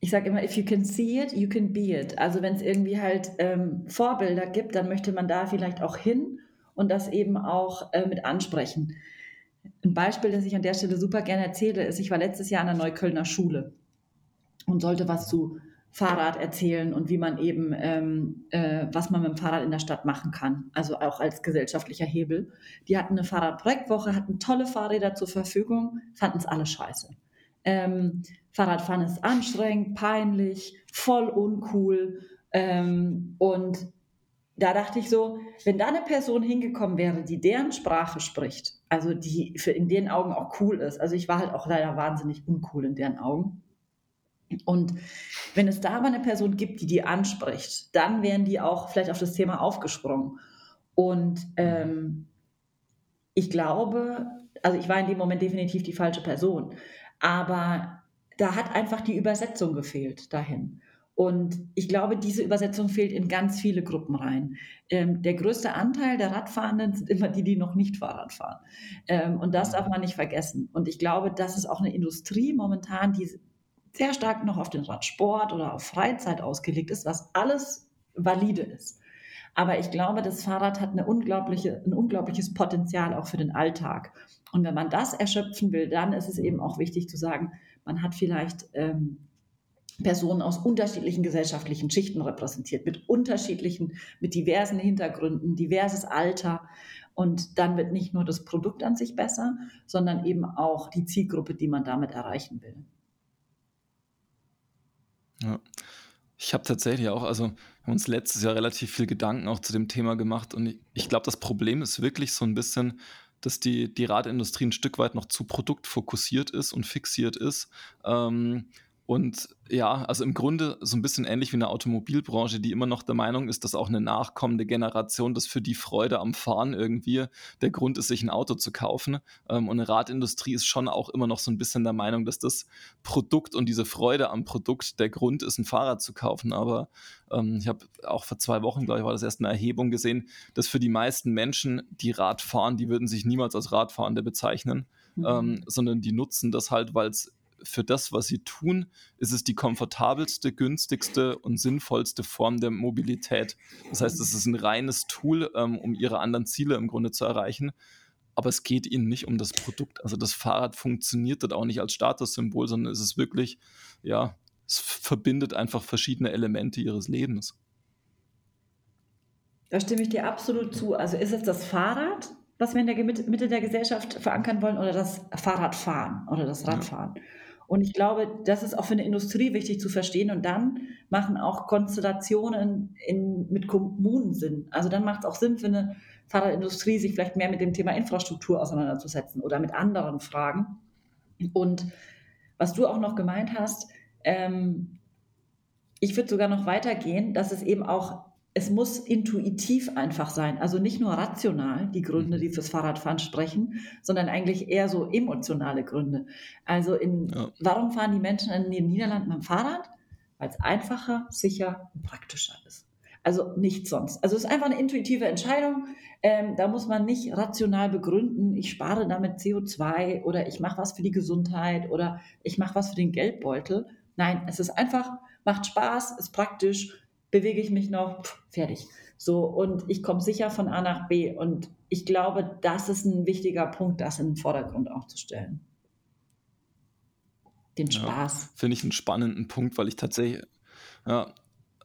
ich sage immer, if you can see it, you can be it. Also wenn es irgendwie halt ähm, Vorbilder gibt, dann möchte man da vielleicht auch hin und das eben auch äh, mit ansprechen. Ein Beispiel, das ich an der Stelle super gerne erzähle, ist, ich war letztes Jahr an der Neuköllner Schule und sollte was zu Fahrrad erzählen und wie man eben, ähm, äh, was man mit dem Fahrrad in der Stadt machen kann, also auch als gesellschaftlicher Hebel. Die hatten eine Fahrradprojektwoche, hatten tolle Fahrräder zur Verfügung, fanden es alle scheiße. Ähm, Fahrradfahren ist anstrengend, peinlich, voll uncool. Ähm, und da dachte ich so, wenn da eine Person hingekommen wäre, die deren Sprache spricht, also die für in deren Augen auch cool ist, also ich war halt auch leider wahnsinnig uncool in deren Augen. Und wenn es da aber eine Person gibt, die die anspricht, dann wären die auch vielleicht auf das Thema aufgesprungen. Und ähm, ich glaube, also ich war in dem Moment definitiv die falsche Person, aber da hat einfach die Übersetzung gefehlt dahin. Und ich glaube, diese Übersetzung fehlt in ganz viele Gruppen rein. Ähm, der größte Anteil der Radfahrenden sind immer die, die noch nicht Fahrrad fahren. Ähm, und das darf man nicht vergessen. Und ich glaube, das ist auch eine Industrie momentan, die sehr stark noch auf den Radsport oder auf Freizeit ausgelegt ist, was alles valide ist. Aber ich glaube, das Fahrrad hat eine unglaubliche, ein unglaubliches Potenzial auch für den Alltag. Und wenn man das erschöpfen will, dann ist es eben auch wichtig zu sagen, man hat vielleicht ähm, Personen aus unterschiedlichen gesellschaftlichen Schichten repräsentiert, mit unterschiedlichen, mit diversen Hintergründen, diverses Alter. Und dann wird nicht nur das Produkt an sich besser, sondern eben auch die Zielgruppe, die man damit erreichen will. Ja. Ich habe tatsächlich auch, also haben uns letztes Jahr relativ viel Gedanken auch zu dem Thema gemacht und ich, glaube, das Problem ist wirklich so ein bisschen, dass die, die Radindustrie ein Stück weit noch zu produktfokussiert ist und fixiert ist. Ähm, und ja, also im Grunde so ein bisschen ähnlich wie eine Automobilbranche, die immer noch der Meinung ist, dass auch eine nachkommende Generation, das für die Freude am Fahren irgendwie der Grund ist, sich ein Auto zu kaufen. Ähm, und eine Radindustrie ist schon auch immer noch so ein bisschen der Meinung, dass das Produkt und diese Freude am Produkt der Grund ist, ein Fahrrad zu kaufen. Aber ähm, ich habe auch vor zwei Wochen, glaube ich, war das erst eine Erhebung gesehen, dass für die meisten Menschen, die Rad fahren, die würden sich niemals als Radfahrende bezeichnen. Mhm. Ähm, sondern die nutzen das halt, weil es für das, was sie tun, ist es die komfortabelste, günstigste und sinnvollste Form der Mobilität. Das heißt, es ist ein reines Tool, ähm, um ihre anderen Ziele im Grunde zu erreichen. Aber es geht ihnen nicht um das Produkt. Also das Fahrrad funktioniert dort auch nicht als Statussymbol, sondern es ist wirklich, ja, es verbindet einfach verschiedene Elemente ihres Lebens. Da stimme ich dir absolut zu. Also ist es das Fahrrad, was wir in der Mitte der Gesellschaft verankern wollen, oder das Fahrradfahren oder das Radfahren? Ja. Und ich glaube, das ist auch für eine Industrie wichtig zu verstehen. Und dann machen auch Konstellationen in, mit Kommunen Sinn. Also dann macht es auch Sinn für eine Fahrradindustrie, sich vielleicht mehr mit dem Thema Infrastruktur auseinanderzusetzen oder mit anderen Fragen. Und was du auch noch gemeint hast, ähm, ich würde sogar noch weitergehen, dass es eben auch es muss intuitiv einfach sein. Also nicht nur rational die Gründe, mhm. die fürs Fahrradfahren sprechen, sondern eigentlich eher so emotionale Gründe. Also in, ja. warum fahren die Menschen in den Niederlanden mit dem Fahrrad? Weil es einfacher, sicher und praktischer ist. Also nichts sonst. Also es ist einfach eine intuitive Entscheidung. Ähm, da muss man nicht rational begründen, ich spare damit CO2 oder ich mache was für die Gesundheit oder ich mache was für den Geldbeutel. Nein, es ist einfach, macht Spaß, ist praktisch bewege ich mich noch, pff, fertig. So, und ich komme sicher von A nach B. Und ich glaube, das ist ein wichtiger Punkt, das in den Vordergrund auch zu stellen. Den Spaß. Ja, Finde ich einen spannenden Punkt, weil ich tatsächlich, ja,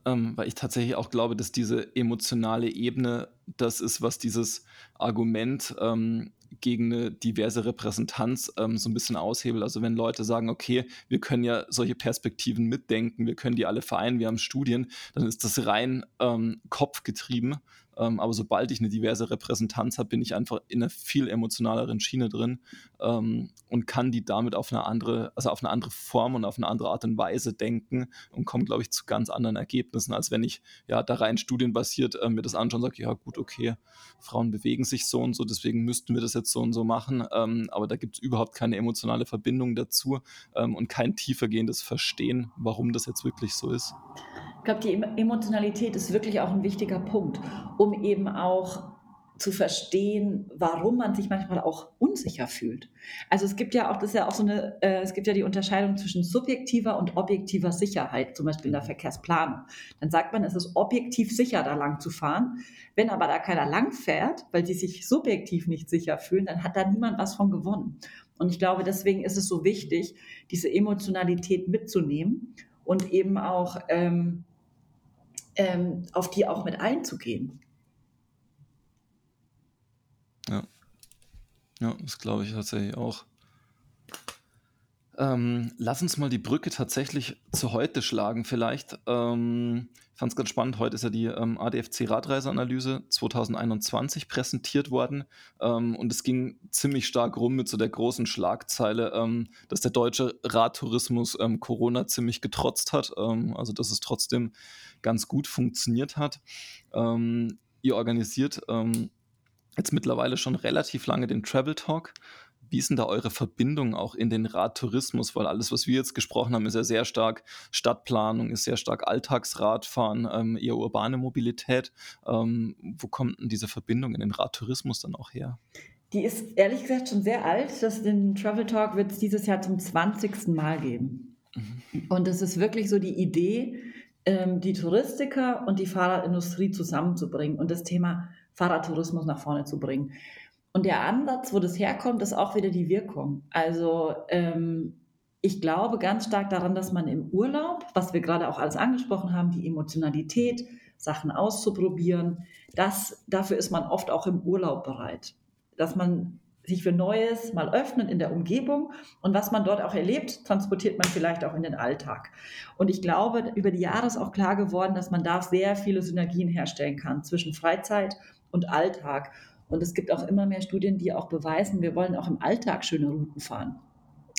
ähm, weil ich tatsächlich auch glaube, dass diese emotionale Ebene das ist, was dieses Argument ähm, gegen eine diverse Repräsentanz ähm, so ein bisschen aushebelt. Also wenn Leute sagen, okay, wir können ja solche Perspektiven mitdenken, wir können die alle vereinen, wir haben Studien, dann ist das rein ähm, kopfgetrieben, Ähm, aber sobald ich eine diverse Repräsentanz habe, bin ich einfach in einer viel emotionaleren Schiene drin ähm, und kann die damit auf eine andere, also auf eine andere Form und auf eine andere Art und Weise denken und komme, glaube ich, zu ganz anderen Ergebnissen, als wenn ich ja da rein studienbasiert äh, mir das anschaue und sage, ja gut, okay, Frauen bewegen sich so und so, deswegen müssten wir das jetzt so und so machen. Ähm, aber da gibt es überhaupt keine emotionale Verbindung dazu ähm, und kein tiefergehendes Verstehen, warum das jetzt wirklich so ist. Ich glaube, die Emotionalität ist wirklich auch ein wichtiger Punkt, um eben auch zu verstehen, warum man sich manchmal auch unsicher fühlt. Also es gibt ja auch, das ist ja auch so eine, äh, es gibt ja die Unterscheidung zwischen subjektiver und objektiver Sicherheit, zum Beispiel in der Verkehrsplanung. Dann sagt man, es ist objektiv sicher, da lang zu fahren. Wenn aber da keiner lang fährt, weil die sich subjektiv nicht sicher fühlen, dann hat da niemand was von gewonnen. Und ich glaube, deswegen ist es so wichtig, diese Emotionalität mitzunehmen und eben auch ähm, ähm, auf die auch mit einzugehen. Ja, ja das glaube ich tatsächlich auch. Ähm, lass uns mal die Brücke tatsächlich zu heute schlagen, vielleicht. Ähm, ich fand es ganz spannend. Heute ist ja die ähm, ADFC-Radreiseanalyse 2021 präsentiert worden. Ähm, und es ging ziemlich stark rum mit so der großen Schlagzeile, ähm, dass der deutsche Radtourismus ähm, Corona ziemlich getrotzt hat. also, dass es trotzdem ganz gut funktioniert hat. ihr organisiert jetzt mittlerweile schon relativ lange den Travel Talk. Wie ist denn da eure Verbindung auch in den Radtourismus? Weil alles, was wir jetzt gesprochen haben, ist ja sehr stark Stadtplanung, ist sehr stark Alltagsradfahren, ähm, eher urbane Mobilität. Ähm, wo kommt denn diese Verbindung in den Radtourismus dann auch her? Die ist ehrlich gesagt schon sehr alt. Das, den Travel Talk wird es dieses Jahr zum 20. Mal geben. Mhm. Und es ist wirklich so die Idee, ähm, die Touristiker und die Fahrradindustrie zusammenzubringen und das Thema Fahrradtourismus nach vorne zu bringen. Und der Ansatz, wo das herkommt, ist auch wieder die Wirkung. Also ähm, ich glaube ganz stark daran, dass man im Urlaub, was wir gerade auch alles angesprochen haben, die Emotionalität, Sachen auszuprobieren, das, dafür ist man oft auch im Urlaub bereit. Dass man sich für Neues mal öffnet in der Umgebung und was man dort auch erlebt, transportiert man vielleicht auch in den Alltag. Und ich glaube, über die Jahre ist auch klar geworden, dass man da sehr viele Synergien herstellen kann zwischen Freizeit und Alltag. Und es gibt auch immer mehr Studien, die auch beweisen, wir wollen auch im Alltag schöne Routen fahren.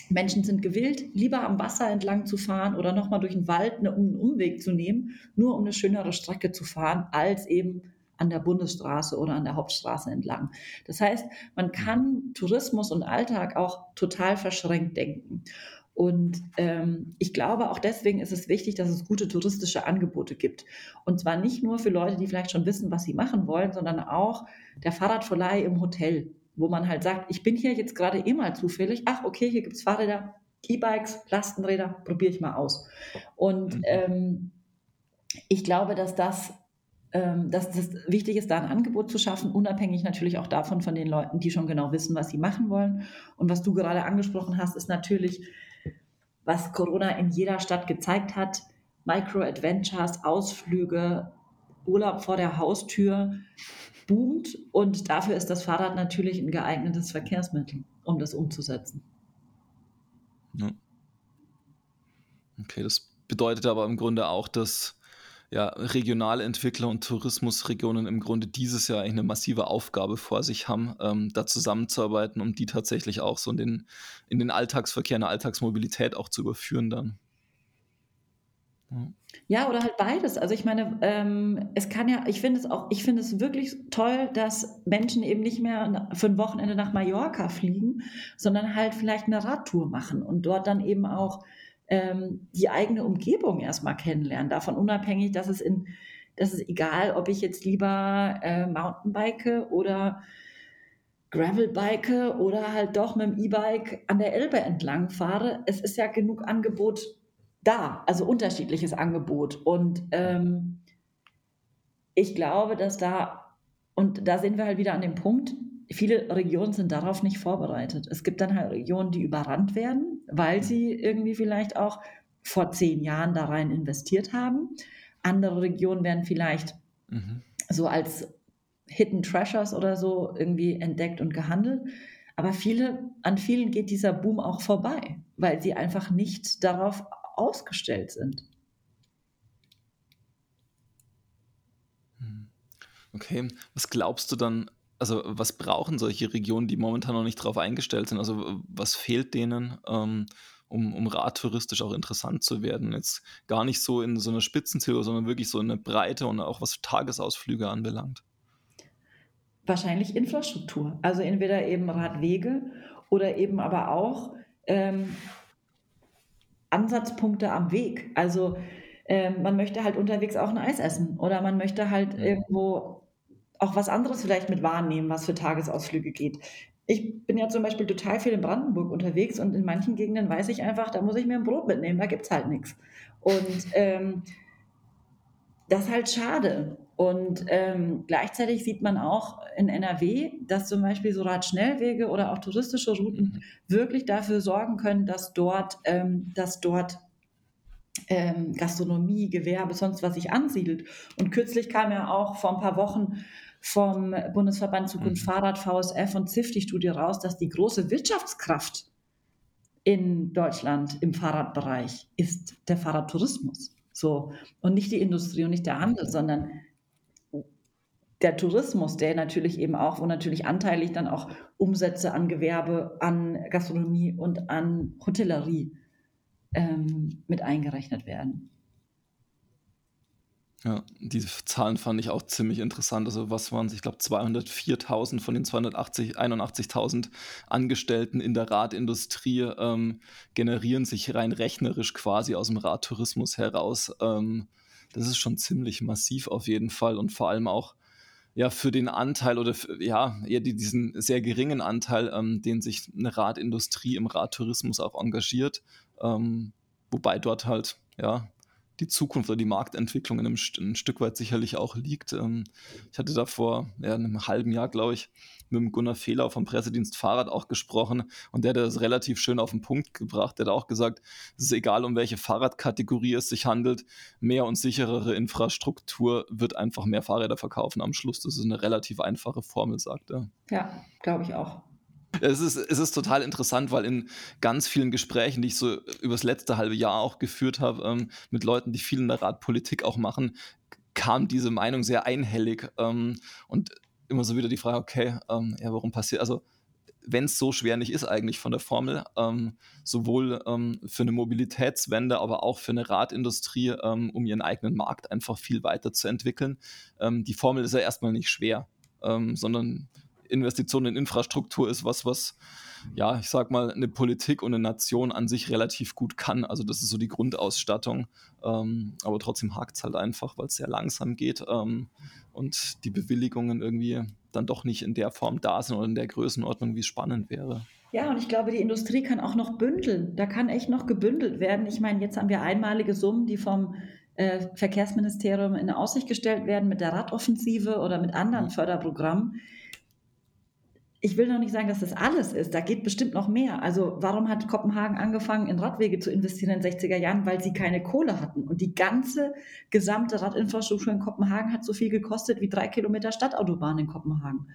Menschen sind gewillt, lieber am Wasser entlang zu fahren oder nochmal durch den Wald einen Umweg zu nehmen, nur um eine schönere Strecke zu fahren, als eben an der Bundesstraße oder an der Hauptstraße entlang. Das heißt, man kann Tourismus und Alltag auch total verschränkt denken. Und ähm, ich glaube, auch deswegen ist es wichtig, dass es gute touristische Angebote gibt. Und zwar nicht nur für Leute, die vielleicht schon wissen, was sie machen wollen, sondern auch der Fahrradverleih im Hotel, wo man halt sagt, ich bin hier jetzt gerade eh mal zufällig, ach okay, hier gibt es Fahrräder, E-Bikes, Lastenräder, probiere ich mal aus. Und mhm. ähm, ich glaube, dass das ähm, dass es wichtig ist, da ein Angebot zu schaffen, unabhängig natürlich auch davon von den Leuten, die schon genau wissen, was sie machen wollen. Und was du gerade angesprochen hast, ist natürlich was Corona in jeder Stadt gezeigt hat. Micro-Adventures, Ausflüge, Urlaub vor der Haustür boomt und dafür ist das Fahrrad natürlich ein geeignetes Verkehrsmittel, um das umzusetzen. Ja. Okay, das bedeutet aber im Grunde auch, dass ja, Regionalentwickler und Tourismusregionen im Grunde dieses Jahr eine massive Aufgabe vor sich haben, ähm, da zusammenzuarbeiten, um die tatsächlich auch so in den, in den Alltagsverkehr, in der Alltagsmobilität auch zu überführen dann. Ja. Oder halt beides. Also ich meine, ähm, es kann ja, ich finde es auch, ich finde es wirklich toll, dass Menschen eben nicht mehr für ein Wochenende nach Mallorca fliegen, sondern halt vielleicht eine Radtour machen und dort dann eben auch ähm, die eigene Umgebung erstmal kennenlernen. Davon unabhängig, dass es in, dass es egal, ob ich jetzt lieber äh, Mountainbike oder Gravelbike oder halt doch mit dem E-Bike an der Elbe entlang fahre. Es ist ja genug Angebot da, also unterschiedliches Angebot. Und ähm, ich glaube, dass da, und da sind wir halt wieder an dem Punkt, viele Regionen sind darauf nicht vorbereitet. Es gibt dann halt Regionen, die überrannt werden, weil sie irgendwie vielleicht auch vor zehn Jahren da rein investiert haben. Andere Regionen werden vielleicht mhm. so als Hidden Treasures oder so irgendwie entdeckt und gehandelt. Aber viele, an vielen geht dieser Boom auch vorbei, weil sie einfach nicht darauf ausgestellt sind. Okay, was glaubst du dann, also was brauchen solche Regionen, die momentan noch nicht darauf eingestellt sind? Also was fehlt denen, ähm, um, um radtouristisch auch interessant zu werden? Jetzt gar nicht so in so einer Spitzenziel, sondern wirklich so in eine Breite und auch was Tagesausflüge anbelangt. Wahrscheinlich Infrastruktur. Also entweder eben Radwege oder eben aber auch ähm, Ansatzpunkte am Weg. Also ähm, man möchte halt unterwegs auch ein Eis essen oder man möchte halt irgendwo auch was anderes vielleicht mit wahrnehmen, was für Tagesausflüge geht. Ich bin ja zum Beispiel total viel in Brandenburg unterwegs und in manchen Gegenden weiß ich einfach, da muss ich mir ein Brot mitnehmen, da gibt es halt nichts. Und ähm, das ist halt schade. Und ähm, gleichzeitig sieht man auch in NRW, dass zum Beispiel so Radschnellwege oder auch touristische Routen wirklich dafür sorgen können, dass dort, ähm, dass dort ähm, Gastronomie, Gewerbe, sonst was sich ansiedelt. Und kürzlich kam ja auch vor ein paar Wochen vom Bundesverband Zukunft mhm. Fahrrad, VSF und ZIF die Studie raus, dass die große Wirtschaftskraft in Deutschland im Fahrradbereich ist der Fahrradtourismus. So. Und nicht die Industrie und nicht der Handel, sondern der Tourismus, der natürlich eben auch, wo natürlich anteilig dann auch Umsätze an Gewerbe, an Gastronomie und an Hotellerie ähm, mit eingerechnet werden. Ja, diese Zahlen fand ich auch ziemlich interessant. Also was waren es? Ich glaube 204.000 von den 281.000 Angestellten in der Radindustrie ähm, generieren sich rein rechnerisch quasi aus dem Radtourismus heraus. Ähm, das ist schon ziemlich massiv auf jeden Fall und vor allem auch ja für den Anteil oder für, ja eher diesen sehr geringen Anteil, ähm, den sich eine Radindustrie im Radtourismus auch engagiert, ähm, wobei dort halt ja die Zukunft oder die Marktentwicklung in einem ein Stück weit sicherlich auch liegt. Ähm, ich hatte da vor ja, einem halben Jahr, glaube ich, mit dem Gunnar Fehler vom Pressedienst Fahrrad auch gesprochen und der hat das relativ schön auf den Punkt gebracht. Der hat auch gesagt, es ist egal, um welche Fahrradkategorie es sich handelt, mehr und sicherere Infrastruktur wird einfach mehr Fahrräder verkaufen am Schluss. Das ist eine relativ einfache Formel, sagt er. Ja, glaube ich auch. Es ist, es ist total interessant, weil in ganz vielen Gesprächen, die ich so übers letzte halbe Jahr auch geführt habe, ähm, mit Leuten, die viel in der Radpolitik auch machen, kam diese Meinung sehr einhellig. Ähm, und immer so wieder die Frage, okay, ähm, ja, warum passiert, also wenn es so schwer nicht ist eigentlich von der Formel, ähm, sowohl ähm, für eine Mobilitätswende, aber auch für eine Radindustrie, ähm, um ihren eigenen Markt einfach viel weiter zu entwickeln. Ähm, die Formel ist ja erstmal nicht schwer, ähm, sondern Investition in Infrastruktur ist was, was, ja, ich sag mal, eine Politik und eine Nation an sich relativ gut kann. Also das ist so die Grundausstattung. Ähm, aber trotzdem hakt es halt einfach, weil es sehr langsam geht ähm, und die Bewilligungen irgendwie dann doch nicht in der Form da sind oder in der Größenordnung, wie es spannend wäre. Ja, und ich glaube, die Industrie kann auch noch bündeln. Da kann echt noch gebündelt werden. Ich meine, jetzt haben wir einmalige Summen, die vom äh, Verkehrsministerium in Aussicht gestellt werden mit der Radoffensive oder mit anderen mhm. Förderprogrammen ich will noch nicht sagen, dass das alles ist. Da geht bestimmt noch mehr. Also warum hat Kopenhagen angefangen, in Radwege zu investieren in den 60er Jahren? Weil sie keine Kohle hatten. Und die ganze gesamte Radinfrastruktur in Kopenhagen hat so viel gekostet wie drei Kilometer Stadtautobahn in Kopenhagen.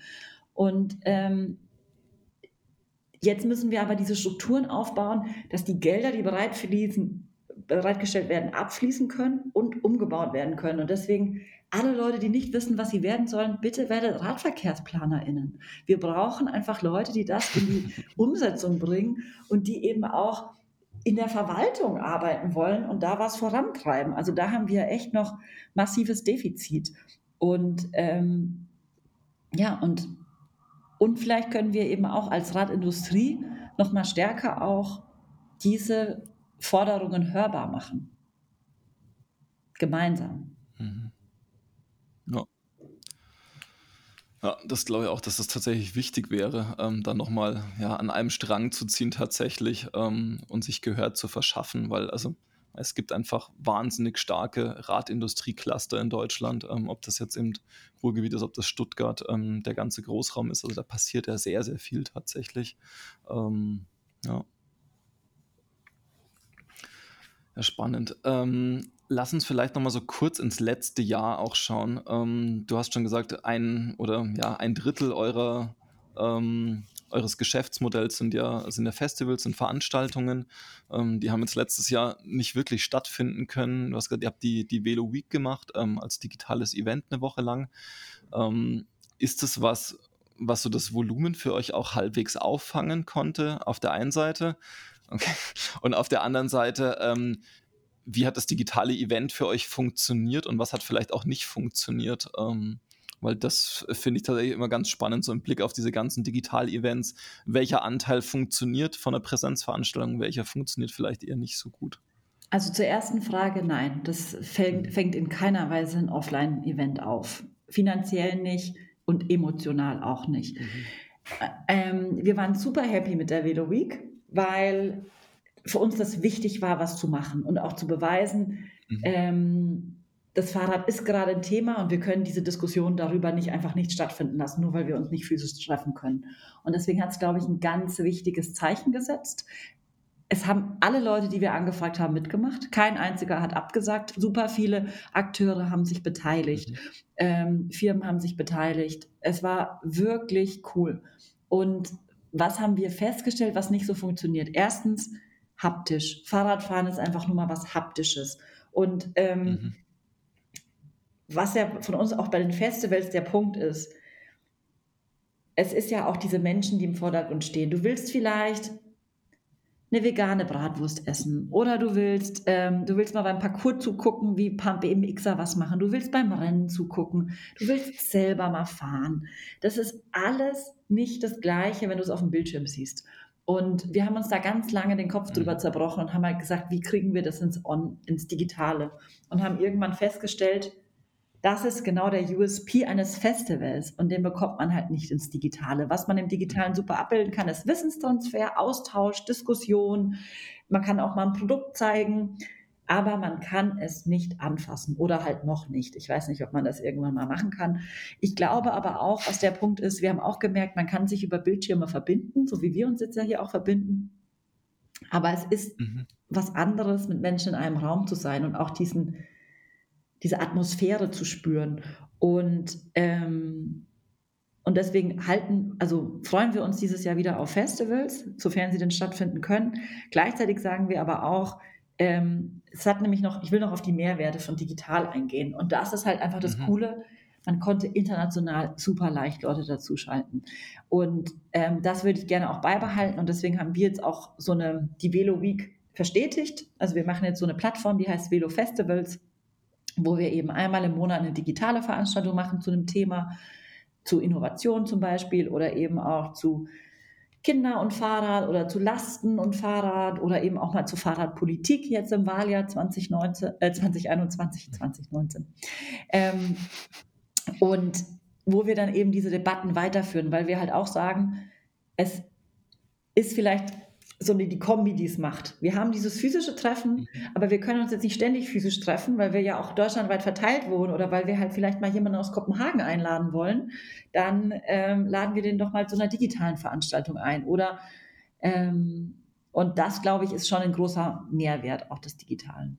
Und ähm, jetzt müssen wir aber diese Strukturen aufbauen, dass die Gelder, die bereit bereitgestellt werden, abfließen können und umgebaut werden können. Und deswegen alle Leute, die nicht wissen, was sie werden sollen, bitte werdet RadverkehrsplanerInnen. Wir brauchen einfach Leute, die das in die Umsetzung bringen und die eben auch in der Verwaltung arbeiten wollen und da was vorantreiben. Also da haben wir echt noch massives Defizit. Und ähm, ja, und, und vielleicht können wir eben auch als Radindustrie noch mal stärker auch diese Forderungen hörbar machen. Gemeinsam. Mhm. Ja. Ja, das glaube ich auch, dass das tatsächlich wichtig wäre, ähm, dann nochmal ja, an einem Strang zu ziehen tatsächlich ähm, und sich Gehör zu verschaffen, weil also es gibt einfach wahnsinnig starke Radindustriecluster in Deutschland, ähm, ob das jetzt im Ruhrgebiet ist, ob das Stuttgart, ähm, der ganze Großraum ist, also da passiert ja sehr, sehr viel tatsächlich. Ähm, ja. Ja, spannend. Ähm, lass uns vielleicht noch mal so kurz ins letzte Jahr auch schauen. Ähm, du hast schon gesagt, ein oder ja ein Drittel eurer ähm, eures Geschäftsmodells sind ja, sind ja Festivals und Veranstaltungen. Ähm, die haben jetzt letztes Jahr nicht wirklich stattfinden können. Du hast gesagt, ihr habt die, die Velo Week gemacht ähm, als digitales Event eine Woche lang. Ähm, ist das was, was so das Volumen für euch auch halbwegs auffangen konnte auf der einen Seite? Okay. Und auf der anderen Seite, ähm, wie hat das digitale Event für euch funktioniert und was hat vielleicht auch nicht funktioniert? Ähm, weil das finde ich tatsächlich immer ganz spannend, so im Blick auf diese ganzen Digital-Events. Welcher Anteil funktioniert von der Präsenzveranstaltung, welcher funktioniert vielleicht eher nicht so gut? Also zur ersten Frage, nein, das fängt, mhm. fängt in keiner Weise ein Offline-Event auf. Finanziell nicht und emotional auch nicht. Mhm. Ähm, wir waren super happy mit der Velo Week, weil für uns das wichtig war, was zu machen und auch zu beweisen, mhm. ähm, das Fahrrad ist gerade ein Thema und wir können diese Diskussion darüber nicht einfach nicht stattfinden lassen, nur weil wir uns nicht physisch treffen können. Und deswegen hat es, glaube ich, ein ganz wichtiges Zeichen gesetzt. Es haben alle Leute, die wir angefragt haben, mitgemacht. Kein einziger hat abgesagt. Super viele Akteure haben sich beteiligt. Mhm. Ähm, Firmen haben sich beteiligt. Es war wirklich cool. Und was haben wir festgestellt, was nicht so funktioniert? Erstens, haptisch. Fahrradfahren ist einfach nur mal was Haptisches. Und ähm, mhm was ja von uns auch bei den Festivals der Punkt ist, es ist ja auch diese Menschen, die im Vordergrund stehen. Du willst vielleicht eine vegane Bratwurst essen oder du willst, ähm, du willst mal beim Parcours zugucken, wie BMXer was machen. Du willst beim Rennen zugucken. Du willst selber mal fahren. Das ist alles nicht das Gleiche, wenn du es auf dem Bildschirm siehst. Und wir haben uns da ganz lange den Kopf drüber mhm. zerbrochen und haben halt gesagt, wie kriegen wir das ins, On, ins Digitale? Und haben irgendwann festgestellt, das ist genau der USP eines Festivals und den bekommt man halt nicht ins Digitale. Was man im Digitalen super abbilden kann, ist Wissenstransfer, Austausch, Diskussion. Man kann auch mal ein Produkt zeigen, aber man kann es nicht anfassen oder halt noch nicht. Ich weiß nicht, ob man das irgendwann mal machen kann. Ich glaube aber auch, was der Punkt ist, wir haben auch gemerkt, man kann sich über Bildschirme verbinden, so wie wir uns jetzt ja hier auch verbinden. Aber es ist mhm. was anderes, mit Menschen in einem Raum zu sein und auch diesen diese Atmosphäre zu spüren. Und, ähm, und deswegen halten, also freuen wir uns dieses Jahr wieder auf Festivals, sofern sie denn stattfinden können. Gleichzeitig sagen wir aber auch, ähm, es hat nämlich noch, ich will noch auf die Mehrwerte von digital eingehen. Und das ist halt einfach das mhm. Coole. Man konnte international super leicht Leute dazuschalten. Und ähm, das würde ich gerne auch beibehalten. Und deswegen haben wir jetzt auch so eine, die Velo Week verstetigt. Also wir machen jetzt so eine Plattform, die heißt Velo Festivals wo wir eben einmal im Monat eine digitale Veranstaltung machen zu einem Thema, zu Innovation zum Beispiel oder eben auch zu Kinder und Fahrrad oder zu Lasten und Fahrrad oder eben auch mal zu Fahrradpolitik jetzt im Wahljahr 2019, äh, 2021, 2019. Ähm, und wo wir dann eben diese Debatten weiterführen, weil wir halt auch sagen, es ist vielleicht so die Kombi, die es macht. Wir haben dieses physische Treffen, mhm. aber wir können uns jetzt nicht ständig physisch treffen, weil wir ja auch deutschlandweit verteilt wohnen oder weil wir halt vielleicht mal jemanden aus Kopenhagen einladen wollen. Dann ähm, laden wir den doch mal zu einer digitalen Veranstaltung ein. Oder ähm, und das, glaube ich, ist schon ein großer Mehrwert auch des Digitalen.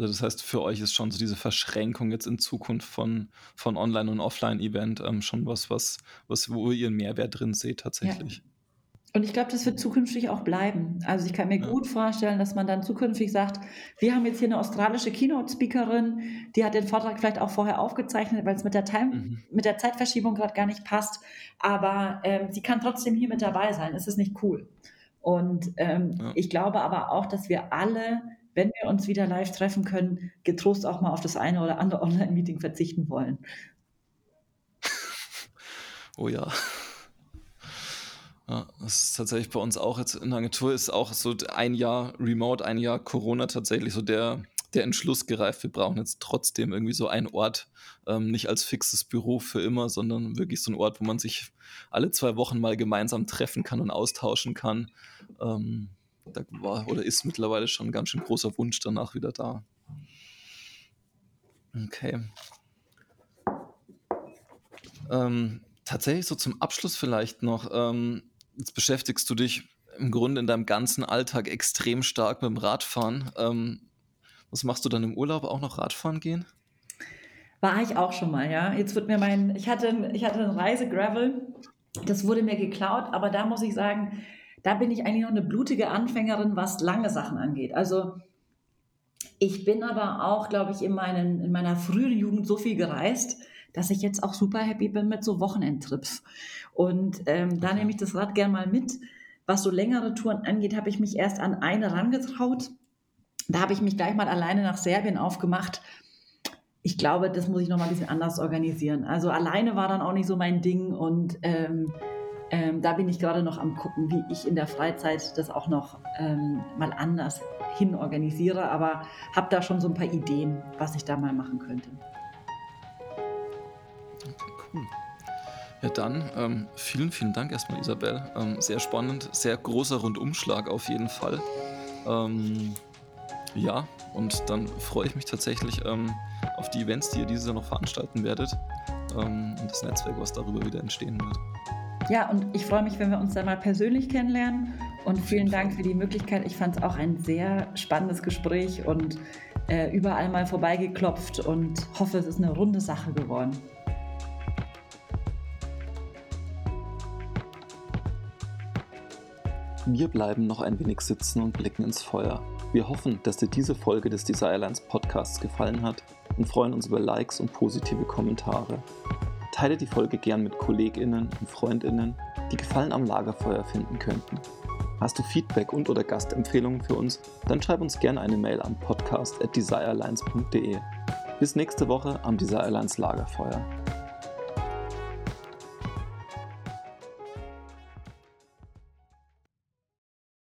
Also das heißt, für euch ist schon so diese Verschränkung jetzt in Zukunft von, von Online- und Offline-Event ähm, schon was, was, was, wo ihr einen Mehrwert drin seht tatsächlich. Ja. Und ich glaube, das wird zukünftig auch bleiben. Also ich kann mir ja. gut vorstellen, dass man dann zukünftig sagt, wir haben jetzt hier eine australische Keynote-Speakerin, die hat den Vortrag vielleicht auch vorher aufgezeichnet, weil es mit der, Time, mhm. mit der Zeitverschiebung gerade gar nicht passt. Aber ähm, sie kann trotzdem hier mit dabei sein. Ist das nicht cool? Und ähm, ja. ich glaube aber auch, dass wir alle wenn wir uns wieder live treffen können, getrost auch mal auf das eine oder andere Online-Meeting verzichten wollen. Oh ja. ja. Das ist tatsächlich bei uns auch jetzt in der Agentur ist auch so ein Jahr Remote, ein Jahr Corona tatsächlich so der, der Entschluss gereift. Wir brauchen jetzt trotzdem irgendwie so einen Ort, ähm, nicht als fixes Büro für immer, sondern wirklich so ein Ort, wo man sich alle zwei Wochen mal gemeinsam treffen kann und austauschen kann. Ähm, da war oder ist mittlerweile schon ein ganz schön großer Wunsch danach wieder da. Okay. Ähm, tatsächlich so zum Abschluss vielleicht noch. Ähm, jetzt beschäftigst du dich im Grunde in deinem ganzen Alltag extrem stark mit dem Radfahren. Ähm, was machst du dann im Urlaub auch noch Radfahren gehen? War ich auch schon mal, ja. Jetzt wird mir mein, ich hatte, ich hatte ein Reisegravel, das wurde mir geklaut, aber da muss ich sagen, da bin ich eigentlich noch eine blutige Anfängerin, was lange Sachen angeht. Also ich bin aber auch, glaube ich, in, meinen, in meiner frühen Jugend so viel gereist, dass ich jetzt auch super happy bin mit so Wochenendtrips. Und ähm, da nehme ich das Rad gern mal mit. Was so längere Touren angeht, habe ich mich erst an eine rangetraut. Da habe ich mich gleich mal alleine nach Serbien aufgemacht. Ich glaube, das muss ich noch mal ein bisschen anders organisieren. Also alleine war dann auch nicht so mein Ding und ähm, ähm, da bin ich gerade noch am gucken, wie ich in der Freizeit das auch noch ähm, mal anders hin organisiere, aber habe da schon so ein paar Ideen, was ich da mal machen könnte. Cool. Ja, dann ähm, vielen, vielen Dank erstmal, Isabel. Ähm, sehr spannend, sehr großer Rundumschlag auf jeden Fall. Ähm, ja, und dann freue ich mich tatsächlich ähm, auf die Events, die ihr dieses Jahr noch veranstalten werdet und das Netzwerk, was darüber wieder entstehen wird. Ja, und ich freue mich, wenn wir uns dann mal persönlich kennenlernen. Und vielen Dank für die Möglichkeit. Ich fand es auch ein sehr spannendes Gespräch und äh, überall mal vorbeigeklopft und hoffe, es ist eine runde Sache geworden. Wir bleiben noch ein wenig sitzen und blicken ins Feuer. Wir hoffen, dass dir diese Folge des Desirelines Podcasts gefallen hat und freuen uns über Likes und positive Kommentare. Teile die Folge gern mit KollegInnen und FreundInnen, die Gefallen am Lagerfeuer finden könnten. Hast du Feedback und oder Gastempfehlungen für uns? Dann schreib uns gerne eine Mail an podcast@desirelines.de. Bis nächste Woche am Desirelines Lagerfeuer.